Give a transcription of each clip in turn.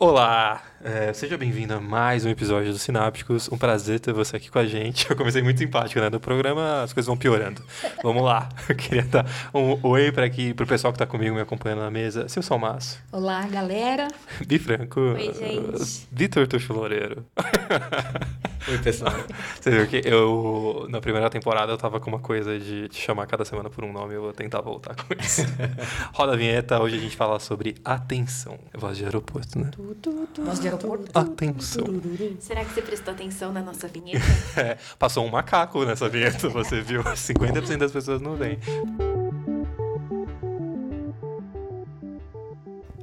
Olá, é, seja bem-vindo a mais um episódio do Sinápticos. Um prazer ter você aqui com a gente. Eu comecei muito simpático, né? No programa as coisas vão piorando. Vamos lá. Eu queria dar um oi para aqui pro pessoal que está comigo me acompanhando na mesa. Seu Salmaço. Olá, galera. Bi Franco. Oi, gente. Vitor Tuxo Loureiro. Oi, pessoal. Você viu que eu, na primeira temporada, eu tava com uma coisa de te chamar cada semana por um nome. Eu vou tentar voltar com isso. Roda a vinheta. Hoje a gente fala sobre atenção. Voz de aeroporto, né? Voz de aeroporto. Atenção. Será que você prestou atenção na nossa vinheta? É, passou um macaco nessa vinheta, você viu? 50% das pessoas não vêm.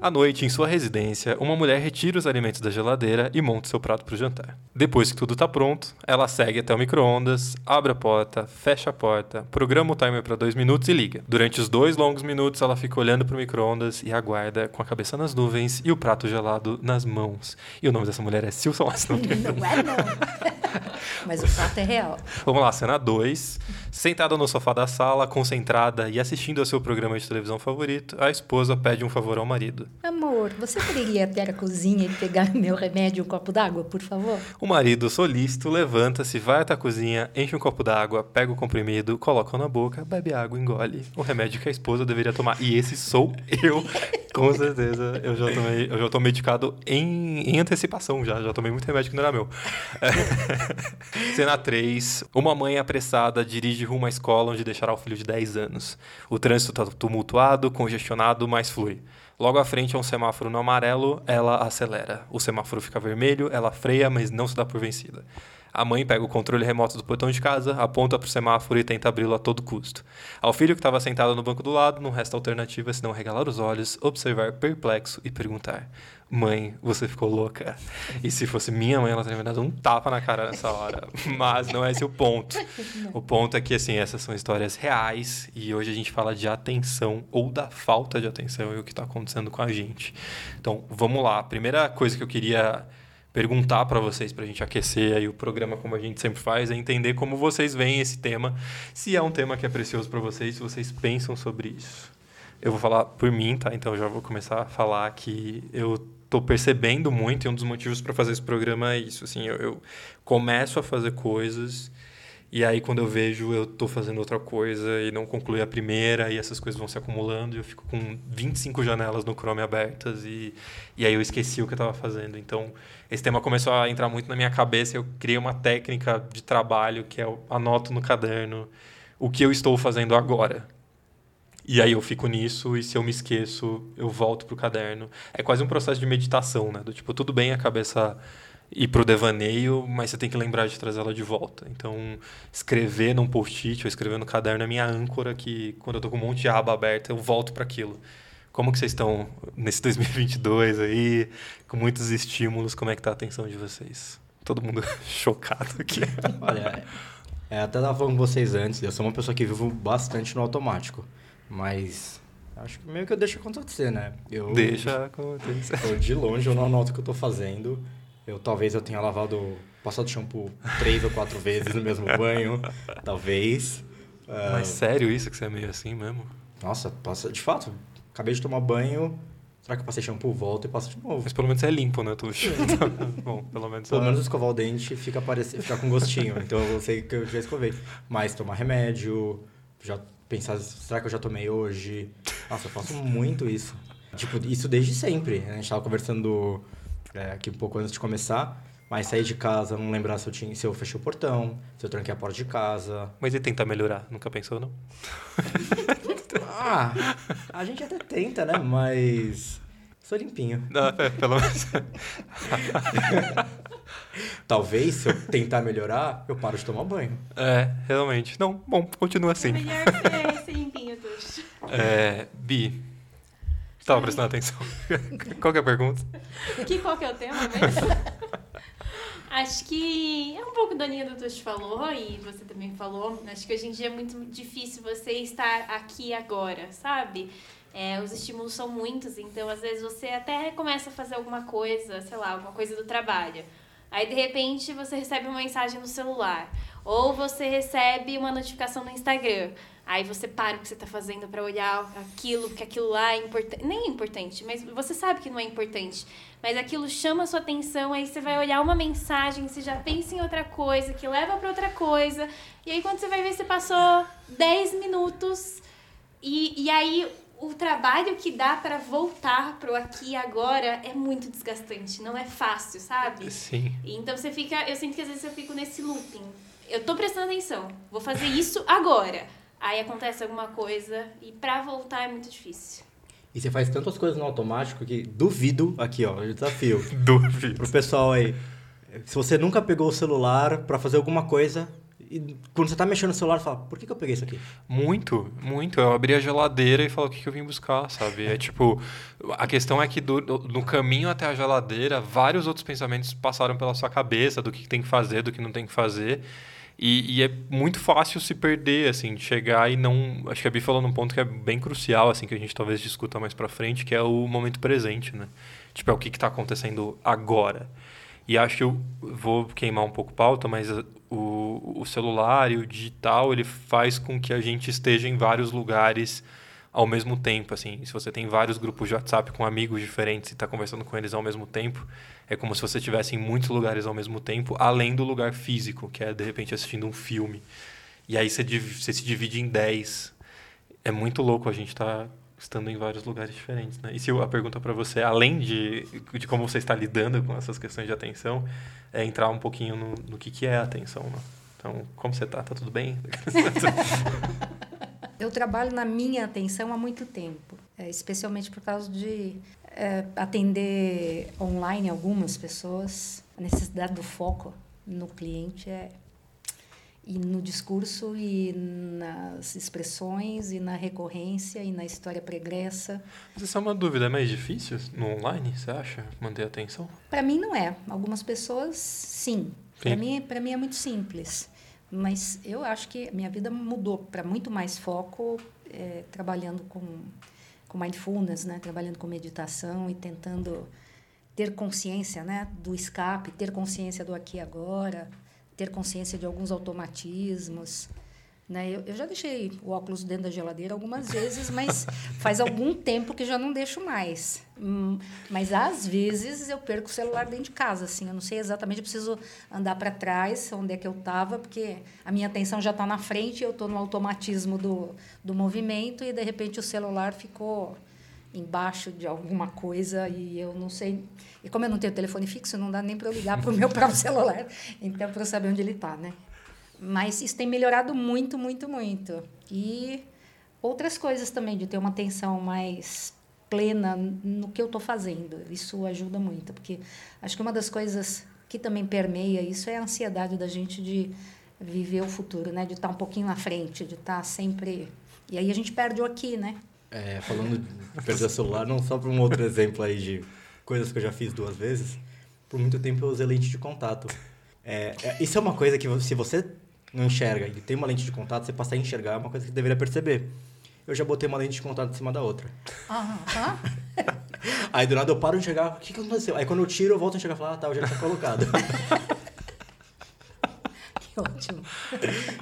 À noite, em sua residência, uma mulher retira os alimentos da geladeira e monta seu prato para o jantar. Depois que tudo está pronto, ela segue até o micro-ondas, abre a porta, fecha a porta, programa o timer para dois minutos e liga. Durante os dois longos minutos, ela fica olhando para o micro-ondas e aguarda com a cabeça nas nuvens e o prato gelado nas mãos. E o nome dessa mulher é Silson. Não é, não. Mas o fato é real. Vamos lá, cena 2. Sentada no sofá da sala, concentrada e assistindo ao seu programa de televisão favorito, a esposa pede um favor ao marido. Amor, você poderia ir até a cozinha e pegar meu remédio e um copo d'água, por favor? O marido, solícito, levanta-se, vai até a cozinha, enche um copo d'água, pega o comprimido, coloca na boca, bebe água, engole. O remédio que a esposa deveria tomar. E esse sou eu, com certeza. Eu já tomei, eu já tô medicado em, em antecipação já. Já tomei muito remédio que não era meu. Cena 3. Uma mãe apressada dirige rumo à escola onde deixará o filho de 10 anos. O trânsito está tumultuado, congestionado, mas flui. Logo à frente é um semáforo no amarelo, ela acelera. O semáforo fica vermelho, ela freia, mas não se dá por vencida. A mãe pega o controle remoto do portão de casa, aponta para o semáforo e tenta abri-lo a todo custo. Ao filho que estava sentado no banco do lado, não resta alternativa senão regalar os olhos, observar perplexo e perguntar: Mãe, você ficou louca? E se fosse minha mãe, ela teria me dado um tapa na cara nessa hora. Mas não é esse o ponto. O ponto é que, assim, essas são histórias reais e hoje a gente fala de atenção ou da falta de atenção e o que está acontecendo com a gente. Então, vamos lá. A primeira coisa que eu queria perguntar para vocês, para a gente aquecer aí o programa como a gente sempre faz, é entender como vocês veem esse tema, se é um tema que é precioso para vocês, se vocês pensam sobre isso. Eu vou falar por mim, tá? Então já vou começar a falar que eu tô percebendo muito e um dos motivos para fazer esse programa é isso, assim, eu, eu começo a fazer coisas e aí, quando eu vejo, eu tô fazendo outra coisa e não concluí a primeira, e essas coisas vão se acumulando, e eu fico com 25 janelas no Chrome abertas, e, e aí eu esqueci o que eu estava fazendo. Então, esse tema começou a entrar muito na minha cabeça, eu criei uma técnica de trabalho que é eu anoto no caderno o que eu estou fazendo agora. E aí eu fico nisso, e se eu me esqueço, eu volto pro caderno. É quase um processo de meditação, né? Do tipo, tudo bem a cabeça ir pro devaneio, mas você tem que lembrar de trazer ela de volta. Então, escrever num post-it ou escrever no caderno é minha âncora que quando eu tô com um monte de aba aberta, eu volto para aquilo. Como que vocês estão nesse 2022 aí, com muitos estímulos, como é que tá a atenção de vocês? Todo mundo chocado aqui. Olha, é, até tava falando com vocês antes, eu sou uma pessoa que vivo bastante no automático, mas acho que meio que eu deixo acontecer, né? Eu, Deixa acontecer. Eu, de longe eu não anoto o que eu tô fazendo, eu talvez eu tenha lavado, passado shampoo três ou quatro vezes no mesmo banho, talvez. Mas sério isso que você é meio assim mesmo? Nossa, passa, de fato, acabei de tomar banho, será que eu passei shampoo? Volto e passo de novo. Mas pelo menos é limpo, né, Tuxo? Bom, pelo menos... Pelo ela- menos escovar o dente fica, parecer, fica com gostinho, então eu sei que eu já escovei. Mas tomar remédio, já pensar, será que eu já tomei hoje? Nossa, eu faço muito isso. Tipo, isso desde sempre. né? A gente tava conversando é, aqui um pouco antes de começar, mas sair de casa, não lembrar se eu, tinha, se eu fechei o portão, se eu tranquei a porta de casa. Mas e tentar melhorar? Nunca pensou, não? Ah, a gente até tenta, né? Mas. Sou limpinho. Não, é, pelo menos... Talvez, se eu tentar melhorar, eu paro de tomar banho. É, realmente. Não, bom, continua assim. É melhor ser, limpinho, Tuxo. É, Bi, tava prestando atenção. Qual que é a pergunta? Que qual que é o tema mesmo? Acho que é um pouco da linha do Tuxo falou e você também falou. Acho que hoje em dia é muito difícil você estar aqui agora, sabe? É, os estímulos são muitos, então às vezes você até começa a fazer alguma coisa, sei lá, alguma coisa do trabalho. Aí, de repente, você recebe uma mensagem no celular. Ou você recebe uma notificação no Instagram. Aí você para o que você está fazendo para olhar aquilo, porque aquilo lá é importante. Nem é importante, mas você sabe que não é importante. Mas aquilo chama a sua atenção, aí você vai olhar uma mensagem, você já pensa em outra coisa, que leva para outra coisa. E aí quando você vai ver, você passou 10 minutos. E, e aí o trabalho que dá para voltar pro aqui e agora é muito desgastante, não é fácil, sabe? Sim. Então você fica, eu sinto que às vezes eu fico nesse looping. Eu tô prestando atenção, vou fazer isso agora. Aí acontece alguma coisa e pra voltar é muito difícil. E você faz tantas coisas no automático que duvido, aqui ó, desafio, Duvido. pro pessoal aí. Se você nunca pegou o celular pra fazer alguma coisa, e quando você tá mexendo no celular, fala, por que, que eu peguei isso aqui? Muito, muito. Eu abri a geladeira e falo o que, que eu vim buscar, sabe? É tipo, a questão é que do- no caminho até a geladeira, vários outros pensamentos passaram pela sua cabeça do que tem que fazer, do que não tem que fazer. E, e é muito fácil se perder, assim, de chegar e não. Acho que a Bi falou num ponto que é bem crucial, assim, que a gente talvez discuta mais pra frente, que é o momento presente, né? Tipo, é o que, que tá acontecendo agora. E acho que eu vou queimar um pouco pauta, mas uh, o, o celular e o digital, ele faz com que a gente esteja em vários lugares ao mesmo tempo, assim. Se você tem vários grupos de WhatsApp com amigos diferentes e está conversando com eles ao mesmo tempo, é como se você estivesse em muitos lugares ao mesmo tempo, além do lugar físico, que é, de repente, assistindo um filme. E aí você, você se divide em 10. É muito louco a gente estar estando em vários lugares diferentes, né? E se a pergunta para você, além de, de como você está lidando com essas questões de atenção, é entrar um pouquinho no, no que, que é a atenção, né? Então, como você tá? Tá tudo bem? Eu trabalho na minha atenção há muito tempo, é, especialmente por causa de é, atender online algumas pessoas. A necessidade do foco no cliente é e no discurso e nas expressões e na recorrência e na história pregressa. Mas essa é uma dúvida, é mais difícil no online, você acha? Manter a atenção? Para mim não é. Algumas pessoas sim. Para Sim. mim, para mim é muito simples. Mas eu acho que minha vida mudou para muito mais foco eh, trabalhando com com mindfulness, né? Trabalhando com meditação e tentando ter consciência, né? Do escape, ter consciência do aqui e agora, ter consciência de alguns automatismos. Né? Eu, eu já deixei o óculos dentro da geladeira algumas vezes, mas faz algum tempo que já não deixo mais. Hum, mas às vezes eu perco o celular dentro de casa, assim. Eu não sei exatamente, eu preciso andar para trás, onde é que eu estava, porque a minha atenção já está na frente, eu estou no automatismo do, do movimento e de repente o celular ficou embaixo de alguma coisa e eu não sei. E como eu não tenho telefone fixo, não dá nem para eu ligar para o meu próprio celular, então para eu saber onde ele está, né? Mas isso tem melhorado muito, muito, muito. E outras coisas também, de ter uma atenção mais plena no que eu estou fazendo. Isso ajuda muito, porque acho que uma das coisas que também permeia isso é a ansiedade da gente de viver o futuro, né? De estar um pouquinho na frente, de estar sempre... E aí a gente perde o aqui, né? É, falando de perder celular, não só para um outro exemplo aí de coisas que eu já fiz duas vezes, por muito tempo eu usei lente de contato. É, é, isso é uma coisa que se você não enxerga e tem uma lente de contato, você passar a enxergar é uma coisa que você deveria perceber. Eu já botei uma lente de contato em cima da outra. Ah, Aí do nada eu paro de enxergar, o que, que aconteceu? Aí quando eu tiro, eu volto a enxergar e falo, ah tá, eu já tinha colocado. que ótimo.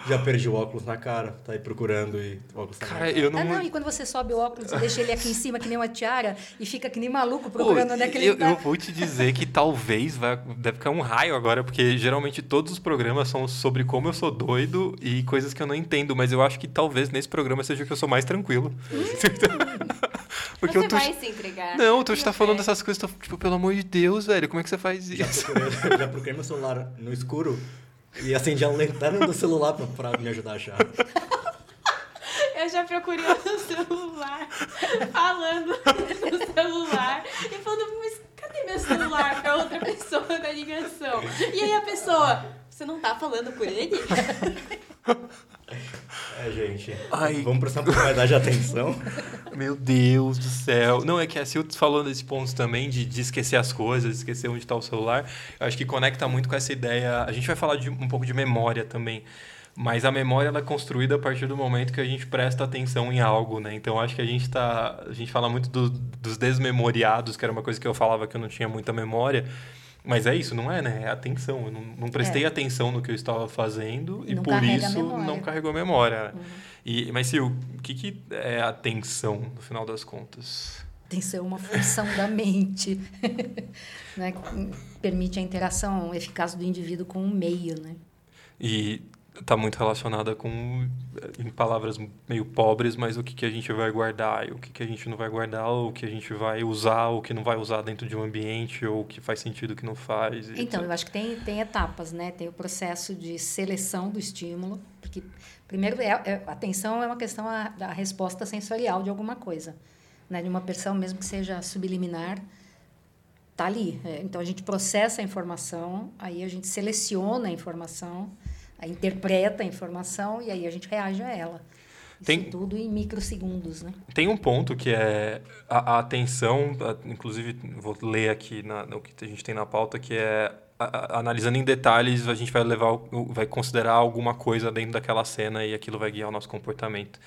já perdi o óculos na cara, tá aí procurando e o óculos tá Cara, eu não. Ah, não, e quando você sobe o óculos e deixa ele aqui em cima, que nem uma tiara, e fica que nem maluco procurando Pô, onde é que ele eu, tá. eu vou te dizer que talvez vai, deve ficar um raio agora, porque geralmente todos os programas são sobre como eu sou doido e coisas que eu não entendo, mas eu acho que talvez nesse programa seja o que eu sou mais tranquilo. porque você o Tuxi- vai se entregar. Não, o Tuxi tá falando vai. dessas coisas, tô, tipo, pelo amor de Deus, velho, como é que você faz Já isso? procurei, já procurei meu celular no escuro e acendi a lanterna do celular pra, pra me ajudar a achar. Eu já procurei no celular, falando no celular, e falando, mas cadê meu celular pra outra pessoa na ligação? E aí a pessoa, você não tá falando por ele? É, gente. Ai. Vamos prestar um pouco mais de atenção. Meu Deus do céu. Não, é que a Sil falou nesse ponto também de, de esquecer as coisas, esquecer onde está o celular. Eu acho que conecta muito com essa ideia. A gente vai falar de um pouco de memória também. Mas a memória ela é construída a partir do momento que a gente presta atenção em algo, né? Então acho que a gente tá. A gente fala muito do- dos desmemoriados, que era uma coisa que eu falava que eu não tinha muita memória. Mas é isso, não é, né? É atenção. Eu não, não prestei É. atenção no que eu estava fazendo e Não por isso. Uhum. não carregou a memória. E, mas, Sil, o que, que é atenção, no final das contas? Que ser uma função da mente, né? permite a interação eficaz do indivíduo com o meio, né? E está muito relacionada com, em palavras meio pobres, mas o que, que a gente vai guardar, e o que, que a gente não vai guardar, ou o que a gente vai usar, ou o que não vai usar dentro de um ambiente, ou o que faz sentido, o que não faz. Então, etc. eu acho que tem, tem etapas, né? Tem o processo de seleção do estímulo, porque primeiro é, é- atenção é uma questão a- da resposta sensorial de alguma coisa, né? De uma pessoa mesmo que seja subliminar, tá ali. É, Então a gente processa a informação, aí a gente seleciona a informação, interpreta a informação e aí a gente reage a ela. Isso Tem- tudo em microsegundos, né? Tem um ponto que é a, a atenção, a- inclusive vou ler aqui na, no que a gente tem na pauta, que é a- analisando em detalhes, a gente vai levar, vai considerar alguma coisa dentro daquela cena e aquilo vai guiar o nosso comportamento.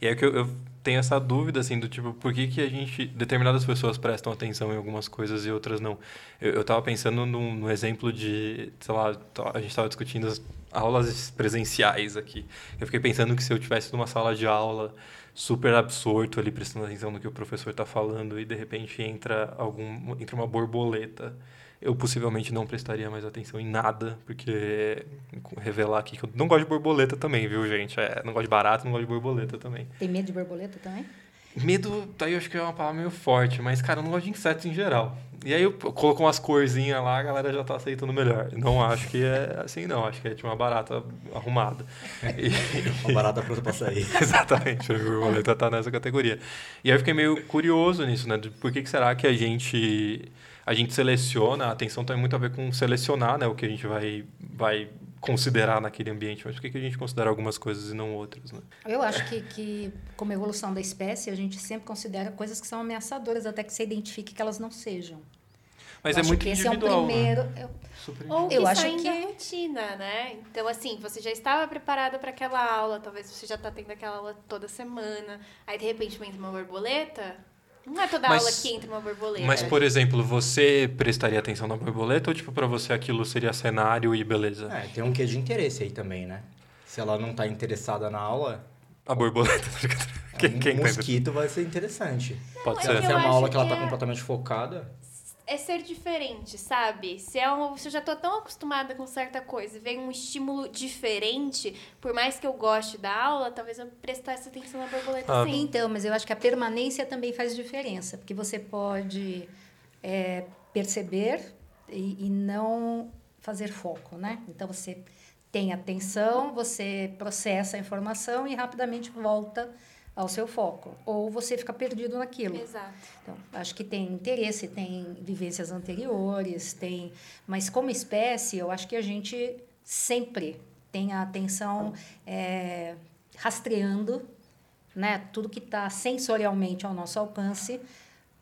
E aí que eu, eu tenho essa dúvida, assim, do tipo, por que, que a gente, determinadas pessoas prestam atenção em algumas coisas e outras não? Eu, eu tava pensando num, no exemplo de, sei lá, a gente tava discutindo as aulas presenciais aqui. Eu fiquei pensando que se eu tivesse numa sala de aula super absorto ali, prestando atenção no que o professor está falando e de repente entra algum entra uma borboleta, eu possivelmente não prestaria mais atenção em nada, porque revelar aqui que eu não gosto de borboleta também, viu, gente? É, não gosto de barato, não gosto de borboleta também. Tem medo de borboleta também? Medo, daí eu acho que é uma palavra meio forte, mas, cara, eu não gosto de insetos em geral. E aí eu coloco umas corzinhas lá, a galera já tá aceitando melhor. Não acho que é assim, não. Acho que é tipo uma barata arrumada. E- Uma barata pronta pra sair. Exatamente, a borboleta tá nessa categoria. E aí eu fiquei meio curioso nisso, né? De por que, que será que a gente a gente seleciona, a atenção tem muito a ver com selecionar, né? O que a gente vai, vai considerar naquele ambiente. Mas por que, que a gente considera algumas coisas e não outras, né? Eu acho que, que, como evolução da espécie, a gente sempre considera coisas que são ameaçadoras até que você identifique que elas não sejam. Mas Eu é muito que esse é um individual, né? primeiro. eu- Super Ou que Eu acho que- da rotina, né? Então, assim, você já estava preparado para aquela aula, talvez você já está tendo aquela aula toda semana, aí de repente entra uma borboleta. Não é toda Mas- aula que entra uma borboleta. Mas, por exemplo, você prestaria atenção na borboleta ou, tipo, pra você aquilo seria cenário e beleza? É, tem um quê de interesse aí também, né? Se ela não tá interessada na aula, A borboleta. quem, um quem tá mosquito vai ser interessante. Pode é ser. que Se é eu uma aula que ela que tá é- completamente focada, É ser diferente, sabe? Se, é um, se eu já tô tão acostumada com certa coisa e vem um estímulo diferente, por mais que eu goste da aula, talvez eu prestasse atenção na borboleta Ah. sim. Então, mas eu acho que a permanência também faz diferença, porque você pode é, perceber e, e não fazer foco, né? Então, você tem atenção, você processa a informação e rapidamente volta ao seu foco. Ou você fica perdido naquilo. Exato. Então, acho que tem interesse, tem vivências anteriores, tem. Mas como espécie, eu acho que a gente sempre tem a atenção é, rastreando, né, tudo que está sensorialmente ao nosso alcance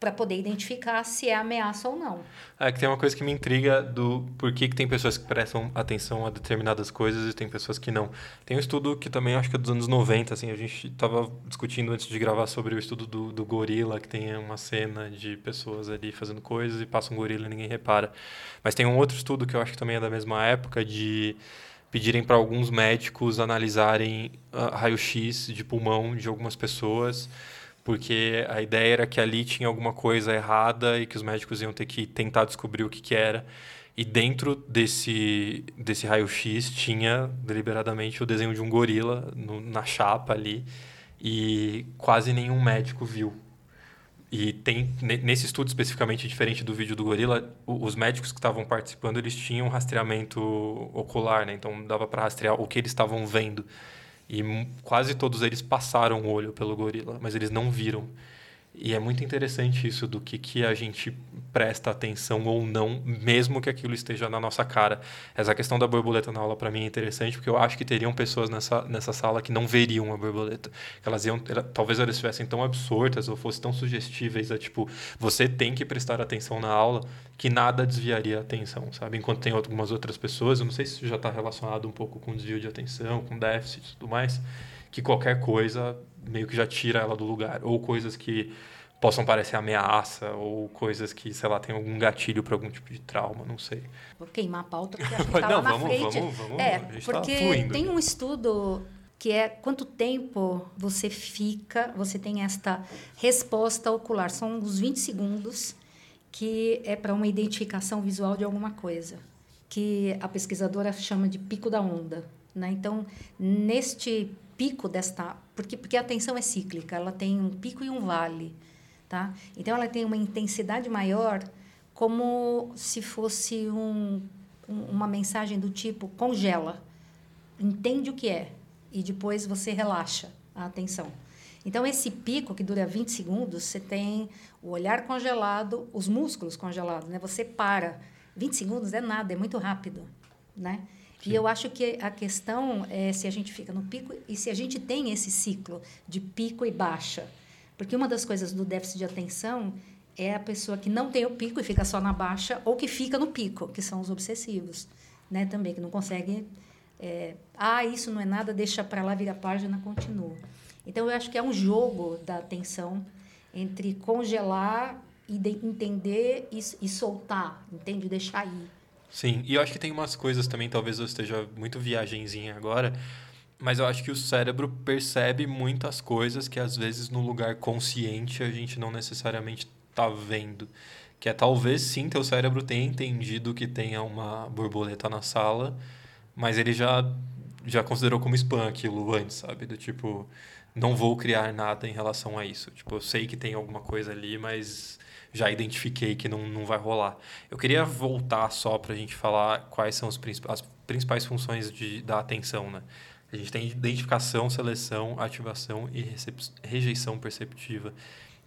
para poder identificar se é ameaça ou não. É que tem uma coisa que me intriga do por que, que tem pessoas que prestam atenção a determinadas coisas e tem pessoas que não. Tem um estudo que também acho que é dos anos 90, assim, a gente estava discutindo antes de gravar sobre o estudo do, do gorila, que tem uma cena de pessoas ali fazendo coisas e passa um gorila e ninguém repara. Mas tem um outro estudo que eu acho que também é da mesma época de pedirem para alguns médicos analisarem ah, raio-x de pulmão de algumas pessoas porque a ideia era que ali tinha alguma coisa errada e que os médicos iam ter que tentar descobrir o que, que era. E dentro desse, desse raio-x tinha deliberadamente o desenho de um gorila no- na chapa ali e quase nenhum médico viu. E tem ne- nesse estudo especificamente diferente do vídeo do gorila, os médicos que estavam participando eles tinham rastreamento ocular, né? Então dava para rastrear o que eles estavam vendo. E quase todos eles passaram o olho pelo gorila, mas eles não viram. E é muito interessante isso do que, que a gente presta atenção ou não, mesmo que aquilo esteja na nossa cara. Essa questão da borboleta na aula para mim é interessante porque eu acho que teriam pessoas nessa, nessa sala que não veriam a borboleta. Elas iam, era- talvez elas estivessem tão absortas ou fossem tão sugestíveis a tipo, você tem que prestar atenção na aula que nada desviaria a atenção, sabe? Enquanto tem algumas outras pessoas, eu não sei se isso já está relacionado um pouco com desvio de atenção, com déficit e tudo mais, que qualquer coisa meio que já tira ela do lugar. Ou coisas que possam parecer ameaça ou coisas que, sei lá, tem algum gatilho para algum tipo de trauma, não sei. Vou queimar a pauta porque acho que tá Não, lá na vamos- frente. vamos- vamos- é, tá porque fluindo. tem um estudo que é quanto tempo você fica, você tem esta resposta ocular. São uns 20 segundos que é para uma identificação visual de alguma coisa, que a pesquisadora chama de pico da onda. Né? Então, neste pico desta... Porque, porque a atenção é cíclica, ela tem um pico e um vale. Tá? Então, ela tem uma intensidade maior como se fosse um- uma mensagem do tipo congela, entende o que é e depois você relaxa a atenção. Então, esse pico que dura 20 segundos, você tem o olhar congelado, os músculos congelados, né? Você para. 20 segundos é nada, é muito rápido, né? E eu acho que a questão é se a gente fica no pico e se a gente tem esse ciclo de pico e baixa. Porque uma das coisas do déficit de atenção é a pessoa que não tem o pico e fica só na baixa ou que fica no pico, que são os obsessivos, né? Também que não consegue é, ah, isso não é nada, deixa para lá, vira a página, continua. Então eu acho que é um jogo da atenção entre congelar e de- entender e, e soltar, entende? Deixar ir. Sim, e eu acho que tem umas coisas também, talvez eu esteja muito viagenzinha agora, mas eu acho que o cérebro percebe muitas coisas que às vezes no lugar consciente a gente não necessariamente tá vendo. Que é talvez sim teu cérebro tenha entendido que tenha uma borboleta na sala, mas ele já já considerou como spam aquilo antes, sabe? Do tipo, não vou criar nada em relação a isso. Tipo, eu sei que tem alguma coisa ali, mas já identifiquei que não, não vai rolar. Eu queria voltar só para a gente falar quais são os princip- as principais funções de, da atenção, né? A gente tem identificação, seleção, ativação e rejeição perceptiva.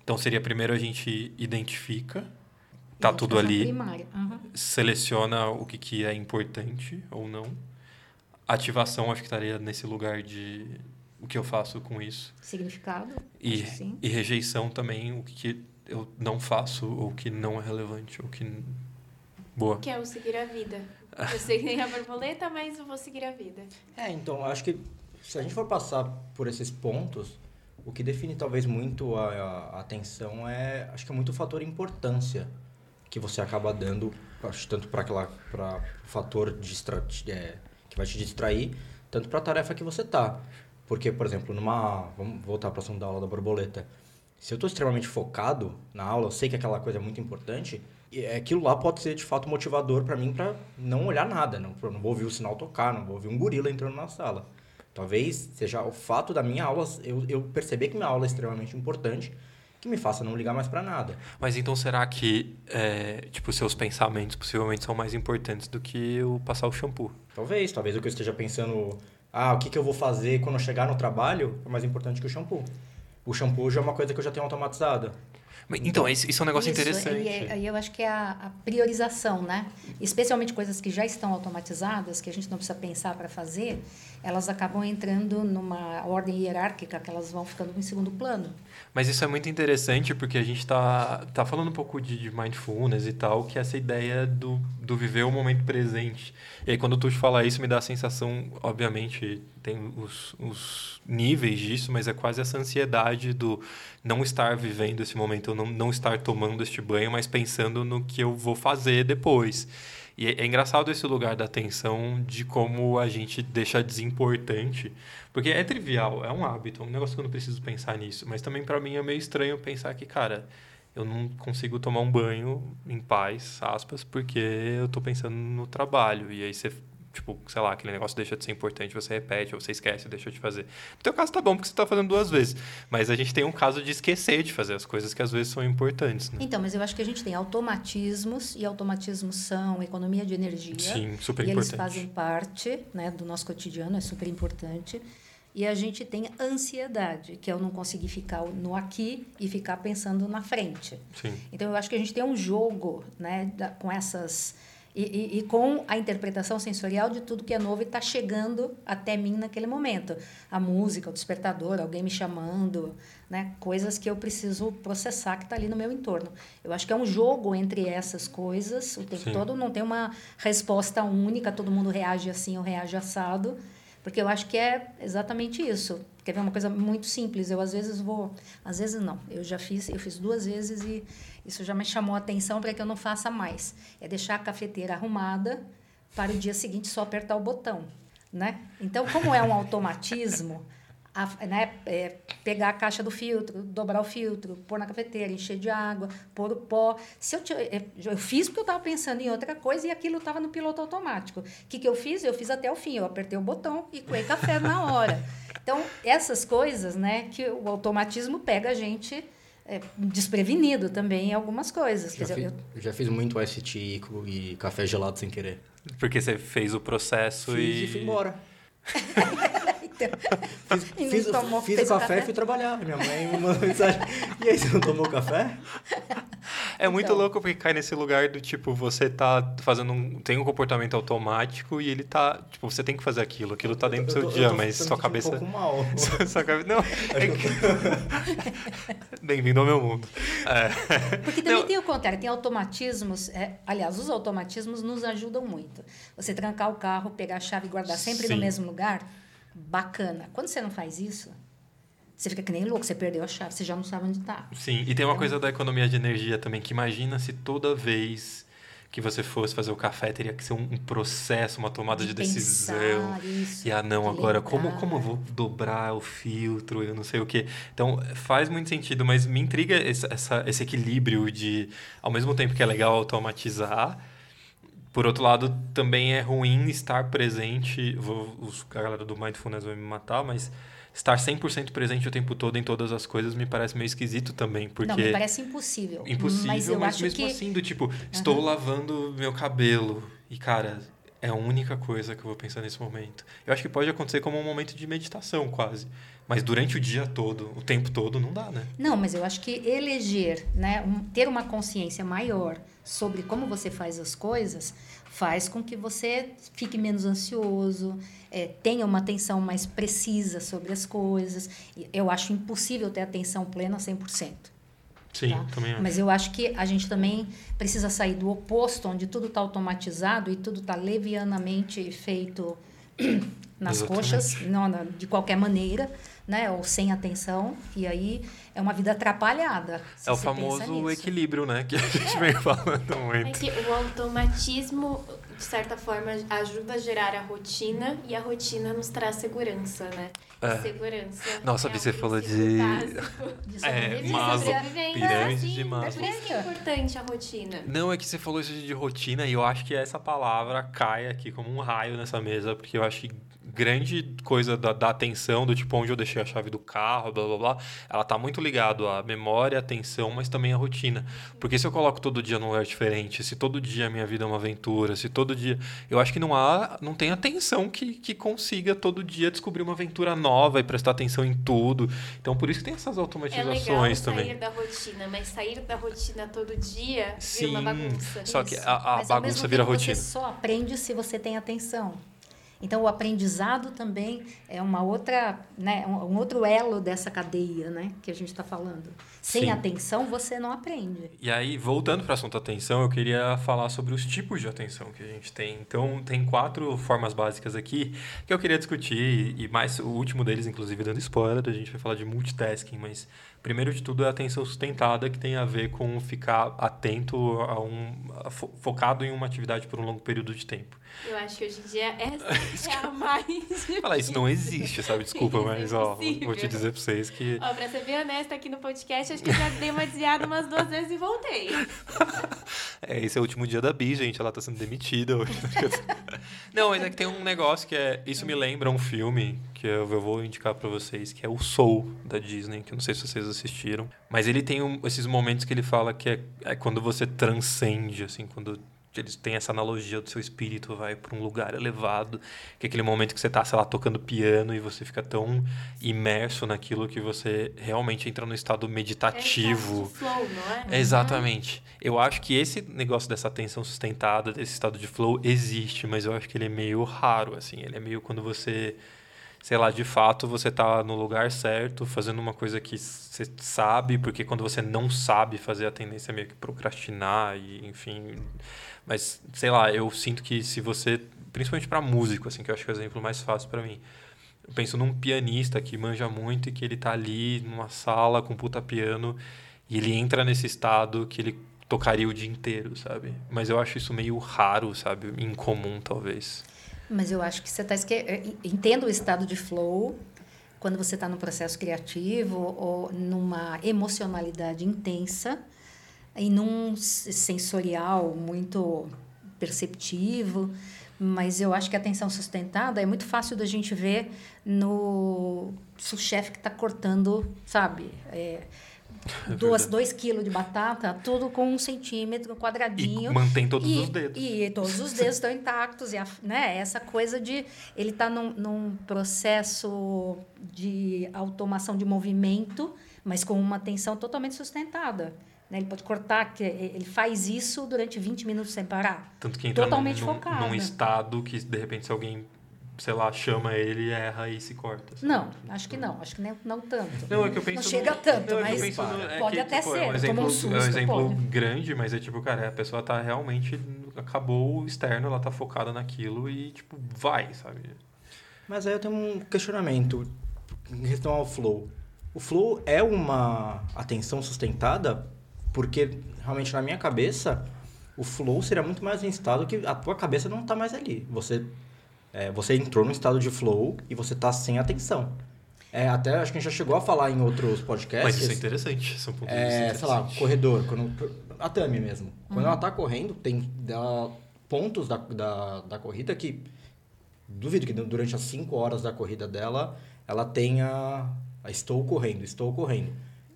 Então, seria primeiro a gente identifica, tá tudo ali. Aham. seleciona o que, que é importante ou não. Ativação, acho que estaria nesse lugar de o que eu faço com isso. Significado? E, e rejeição também, o que, que eu não faço ou que não é relevante ou que... Boa. Que é o seguir a vida. Eu sei que tem a borboleta, mas eu vou seguir a vida. É, então, acho que se a gente for passar por esses pontos, o que define talvez muito a, a atenção é, acho que é muito o fator importância que você acaba dando, acho, tanto para aquela para o fator distra, é, que vai te distrair, tanto para a tarefa que você tá. Porque, por exemplo, numa, vamos voltar para a ação da aula da borboleta. Se eu estou extremamente focado na aula, eu sei que aquela coisa é muito importante, e aquilo lá pode ser de fato motivador para mim para não olhar nada, não, não vou ouvir o sinal tocar, não vou ouvir um gorila entrando na sala. Talvez seja o fato da minha aula, eu, eu perceber que minha aula é extremamente importante, que me faça não ligar mais para nada. Mas então será que, é, tipo, seus pensamentos possivelmente são mais importantes do que o passar o shampoo? Talvez, talvez o que eu esteja pensando, ah, o que, que eu vou fazer quando eu chegar no trabalho é mais importante que o shampoo. O shampoo já é uma coisa que eu já tenho automatizada. Então, esse- isso é um negócio Isso, interessante. E é- aí eu acho que é a, a priorização, né? Especialmente coisas que já estão automatizadas, que a gente não precisa pensar para fazer, elas acabam entrando numa ordem hierárquica que elas vão ficando em segundo plano. Mas isso é muito interessante porque a gente está tá falando um pouco de, de mindfulness e tal, que é essa ideia do, do viver o momento presente. E aí, quando tu fala isso, me dá a sensação, obviamente, tem os, os níveis disso, mas é quase essa ansiedade do não estar vivendo esse momento, não, não estar tomando este banho, mas pensando no que eu vou fazer depois. E é, é engraçado esse lugar da atenção de como a gente deixa desimportante. Porque é trivial, é um hábito, é um negócio que eu não preciso pensar nisso. Mas também para mim é meio estranho pensar que, cara, eu não consigo tomar um banho em paz, aspas, porque eu tô pensando no trabalho. E aí você, tipo, sei lá, aquele negócio deixa de ser importante, você repete, ou você esquece, deixa de fazer. No teu caso tá bom, porque você tá fazendo duas vezes. Mas a gente tem um caso de esquecer de fazer as coisas que às vezes são importantes, né? Então, mas eu acho que a gente tem automatismos, e automatismos são economia de energia. Sim, super e eles importante. fazem parte né, do nosso cotidiano, é super importante. E a gente tem ansiedade, que é eu não conseguir ficar no aqui e ficar pensando na frente. Sim. Então, eu acho que a gente tem um jogo né, da- com essas. E, e- e com a interpretação sensorial de tudo que é novo e está chegando até mim naquele momento. A música, o despertador, alguém me chamando, né, coisas que eu preciso processar que está ali no meu entorno. Eu acho que é um jogo entre essas coisas o tempo Sim. todo, não tem uma resposta única, todo mundo reage assim ou reage assado. Porque eu acho que é exatamente isso. Quer ver uma coisa muito simples? Eu às vezes vou, às vezes não. Eu já fiz, eu fiz duas vezes e isso já me chamou a atenção para que eu não faça mais. É deixar a cafeteira arrumada para o dia seguinte só apertar o botão, né? Então, como é um automatismo, a, né, é, pegar a caixa do filtro, dobrar o filtro, pôr na cafeteira, encher de água, pôr o pó. Se eu, é, eu fiz porque eu estava pensando em outra coisa e aquilo estava no piloto automático. O que, que eu fiz? Eu fiz até o fim. Eu apertei o botão e coei café na hora. Então, essas coisas, né, que o automatismo pega a gente é, desprevenido também em algumas coisas. Já, dizer, fiz, eu... já fiz muito ST e café gelado sem querer. Porque você fez o processo fiz e... e fui embora. então, fiz, fiz, tomou, fiz o café, café, e fui trabalhar. Minha mãe me mandou mensagem. E aí, você não tomou café? É muito então. louco porque cai nesse lugar do tipo, você tá fazendo um. tem um comportamento automático e ele tá. Tipo, você tem que fazer aquilo. Aquilo tá dentro do seu dia, mas sua cabeça. Um pouco mal. sua cabeça. Não. É que... Bem-vindo ao meu mundo. É. Porque também não. tem o contrário, tem automatismos. É, aliás, os automatismos nos ajudam muito. Você trancar o carro, pegar a chave e guardar sempre Sim. no mesmo lugar, bacana. Quando você não faz isso, você fica que nem louco, você perdeu a chave, você já não sabe onde está. Sim, e tem uma coisa da economia de energia também, que imagina se toda vez que você fosse fazer o café teria que ser um, um processo, uma tomada de, de decisão. Isso, e ah, não, agora como, como eu vou dobrar o filtro, eu não sei o quê. Então faz muito sentido, mas me intriga esse, essa, esse equilíbrio de, ao mesmo tempo que é legal automatizar, por outro lado, também é ruim estar presente. Vou, os, a galera do Mindfulness vai me matar, mas estar 100% presente o tempo todo em todas as coisas me parece meio esquisito também, porque... Não, me parece impossível. Impossível, mas, eu mas acho mesmo que... assim, do tipo, uhum. estou lavando meu cabelo e, cara, é a única coisa que eu vou pensar nesse momento. Eu acho que pode acontecer como um momento de meditação, quase. Mas durante o dia todo, o tempo todo, não dá, né? Não, mas eu acho que eleger, né, um, ter uma consciência maior sobre como você faz as coisas faz com que você fique menos ansioso, é, tenha uma atenção mais precisa sobre as coisas. Eu acho impossível ter atenção plena 100%. Sim, tá? também acho. Mas eu acho que a gente também precisa sair do oposto, onde tudo está automatizado e tudo está levianamente feito nas Exatamente. coxas, não, de qualquer maneira, né? Ou sem atenção. E aí é uma vida atrapalhada. É o famoso equilíbrio, né? Que a gente vem falando muito. É que o automatismo, de certa forma, ajuda a gerar a rotina e a rotina nos traz segurança, né? É. Segurança. Nossa, é você falou de. de é, Maslow, pirâmide de Maslow. Por isso que é importante a rotina. Não, é que você falou isso de rotina e eu acho que essa palavra cai aqui como um raio nessa mesa, porque eu acho que grande coisa da, da, atenção, do tipo onde eu deixei a chave do carro, blá blá blá, ela tá muito ligado à memória, à atenção, mas também à rotina. Porque se eu coloco todo dia num lugar diferente, se todo dia a minha vida é uma aventura, se todo dia. Eu acho que não há. não tem atenção que, que consiga todo dia descobrir uma aventura nova e prestar atenção em tudo. Então por isso que tem essas automatizações é legal também. Sair da rotina, mas sair da rotina todo dia Sim, vira uma bagunça. Só que a, a bagunça vira rotina. Você só aprende se você tem atenção. Então, o aprendizado também é uma outra, né, um outro elo dessa cadeia né, que a gente está falando. Sem Sim. atenção, você não aprende. E aí, voltando para o assunto atenção, eu queria falar sobre os tipos de atenção que a gente tem. Então, tem quatro formas básicas aqui que eu queria discutir, e mais o último deles, inclusive, dando spoiler, a gente vai falar de multitasking, mas primeiro de tudo é a atenção sustentada, que tem a ver com ficar atento a um focado em uma atividade por um longo período de tempo. Eu acho que hoje em dia essa é a mais. Falar isso não existe, sabe? Desculpa, é mas ó, vou te dizer pra vocês que. Ó, pra ser bem honesta aqui no podcast, acho que eu já dei uma desviada umas duas vezes e voltei. é, esse é o último dia da Bi, gente. Ela tá sendo demitida hoje. não, mas é que tem um negócio que é. Isso me lembra um filme que eu, eu vou indicar para vocês, que é o Soul da Disney, que eu não sei se vocês assistiram. Mas ele tem um, esses momentos que ele fala que é, é quando você transcende, assim, quando eles têm essa analogia do seu espírito vai para um lugar elevado, que é aquele momento que você está, sei lá, tocando piano e você fica tão imerso naquilo que você realmente entra no estado meditativo. É flow, não é? Exatamente. Eu acho que esse negócio dessa atenção sustentada, desse estado de flow existe, mas eu acho que ele é meio raro, assim, ele é meio quando você sei lá, de fato você está no lugar certo, fazendo uma coisa que você sabe, porque quando você não sabe fazer, a tendência é meio que procrastinar e, enfim, mas, sei lá, eu sinto que se você, principalmente para músico, assim, que eu acho que é o exemplo mais fácil para mim, Eu penso num pianista que manja muito e que ele tá ali numa sala com puta piano e ele entra nesse estado que ele tocaria o dia inteiro, sabe? Mas eu acho isso meio raro, sabe? Incomum, talvez. Mas eu acho que você está esque... Eh, entendo o estado de flow quando você está num processo criativo ou numa emocionalidade intensa e num sensorial muito perceptivo. Mas eu acho que a atenção sustentada é muito fácil da gente ver no chefe que está cortando, sabe? É, é duas, dois quilos de batata, tudo com um centímetro quadradinho. E mantém todos e, os dedos. E, todos os dedos estão intactos. E a, né, essa coisa de ele está num, num processo de automação de movimento, mas com uma atenção totalmente sustentada. Né? Ele pode cortar, que ele faz isso durante 20 minutos sem parar. Tanto que entra totalmente num, focado. num estado que, de repente, se alguém sei lá, chama ele, erra e se corta. Sabe? Não, acho que não. Acho que nem, não tanto. Não, é que eu penso não chega no, tanto, não, mas é no, é pode que, até tipo, ser. É um exemplo, um susto, é um exemplo pode. grande, mas é tipo, cara, a pessoa tá realmente... Acabou o externo, ela tá focada naquilo e, tipo, vai, sabe? Mas aí eu tenho um questionamento em relação ao flow. O flow é uma atenção sustentada? Porque, realmente, na minha cabeça, o flow seria muito mais um estado que a tua cabeça não tá mais ali. Você é, você entrou no estado de flow e você tá sem atenção. É, até acho que a gente já chegou a falar em outros podcasts. Mas isso é interessante. São pontos é, sei lá, corredor. Quando, a Tami mesmo. Quando uhum. ela tá correndo, tem dela, pontos da, da, da corrida que duvido que durante as 5 horas da corrida dela ela tenha. Estou correndo, estou correndo.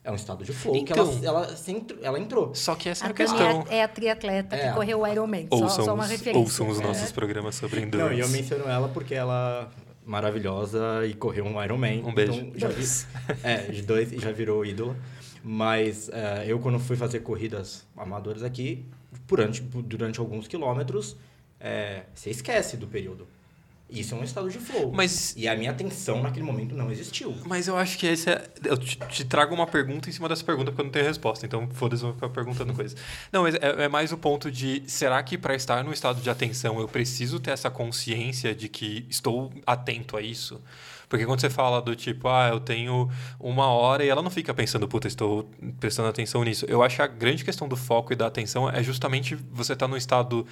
É um estado de flow então, que ela, ela, ela entrou. Só que essa a é a questão. É a triatleta é. que correu o Ironman. Ouçam, só, só uma referência. Ouçam os nossos é. programas sobre endurance. Não, e eu menciono ela porque ela maravilhosa e correu um Ironman. Um beijo. Então, já vi, é, de dois e já virou ídola. Mas uh, eu, quando fui fazer corridas amadoras aqui, durante, durante alguns quilômetros, é, você esquece do período. Isso é um estado de flow. Mas, e a minha atenção naquele momento não existiu. Mas eu acho que esse é. Eu te, te trago uma pergunta em cima dessa pergunta porque eu não tenho resposta. Então, foda-se, vou ficar perguntando coisas. Não, mas é, é, mais o ponto de: será que para estar no estado de atenção eu preciso ter essa consciência de que estou atento a isso? Porque quando você fala do tipo, ah, eu tenho uma hora e ela não fica pensando, puta, estou prestando atenção nisso. Eu acho que a grande questão do foco e da atenção é justamente você estar tá no estado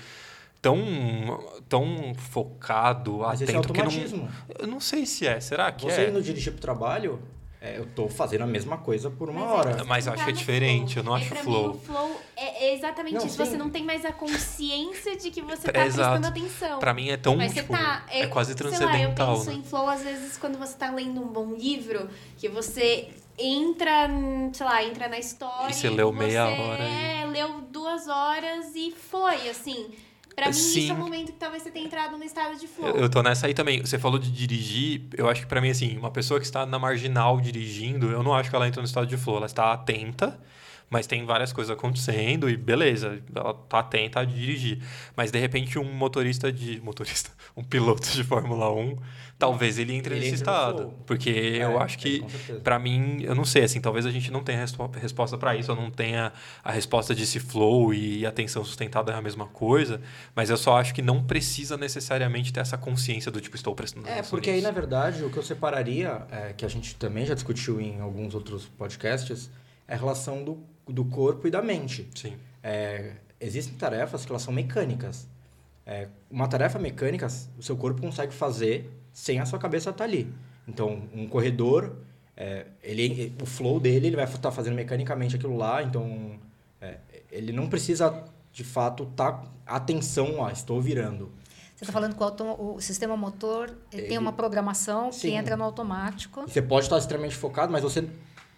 tão, tão focado, Mas atento. Esse é automatismo. Que não, eu não sei se é. Será que Você é? indo dirigir pro trabalho, é, eu tô fazendo a mesma coisa por uma Mas hora. É, Mas eu acho que é diferente, flow. eu não é, acho pra flow. Mim, o flow é exatamente não, isso. sim. Você não tem mais a consciência de que você tá é, prestando atenção. Pra mim é tão, Mas tipo, tá, é, quase transcendental. Sei lá, eu penso né? em flow às vezes quando você tá lendo um bom livro, que você entra, sei lá, entra na história. E você leu meia você, hora. É, leu duas horas e foi, assim. Pra mim, Sim. isso é o momento que talvez você tenha entrado no estado de flow. Eu, eu tô nessa aí também. Você falou de dirigir, eu acho que pra mim, assim, uma pessoa que está na marginal dirigindo, eu não acho que ela entra no estado de flow. Ela está atenta, mas tem várias coisas acontecendo e beleza, ela tá atenta a dirigir. Mas de repente um motorista de. Motorista, um piloto de Fórmula 1, talvez ele entre Ele nesse entra estado. Porque É, eu acho é, que, certeza. pra mim, eu não sei, assim, talvez a gente não tenha respo- resposta pra isso, eu não tenha a resposta de se flow e atenção sustentada é a mesma coisa, mas eu só acho que não precisa necessariamente ter essa consciência do tipo, estou prestando É, atenção porque aí, nisso. na verdade, o que eu separaria, é, que a gente também já discutiu em alguns outros podcasts, é a relação do, do corpo e da mente. Sim. É, existem tarefas que elas são mecânicas. É, uma tarefa mecânica, o seu corpo consegue fazer sem a sua cabeça estar ali. Então, um corredor, é, ele, o flow dele, ele vai estar fazendo mecanicamente aquilo lá, então é, ele não precisa, de fato, estar atenção, ó, estou virando. Você está falando que o, o sistema motor ele tem uma programação que Sim. entra no automático. Você pode estar extremamente focado, mas você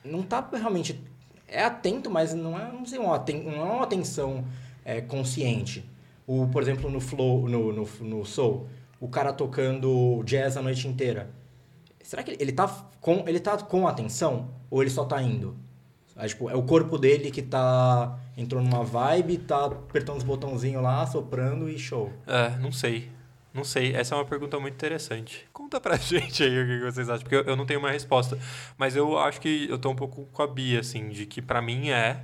não está realmente é atento, mas não é, não sei, uma, não é uma atenção é, consciente. O, por exemplo, no flow, no, no, no soul, o cara tocando jazz a noite inteira. Será que ele, tá com ele tá com atenção ou ele só tá indo? Aí, tipo, é o corpo dele que tá entrou numa vibe, tá apertando os botãozinhos lá, soprando e show. É, não sei. Não sei. Essa é uma pergunta muito interessante. Conta pra gente aí o que vocês acham, porque eu, não tenho uma resposta. Mas eu acho que eu tô um pouco com a Bia, assim, de que pra mim é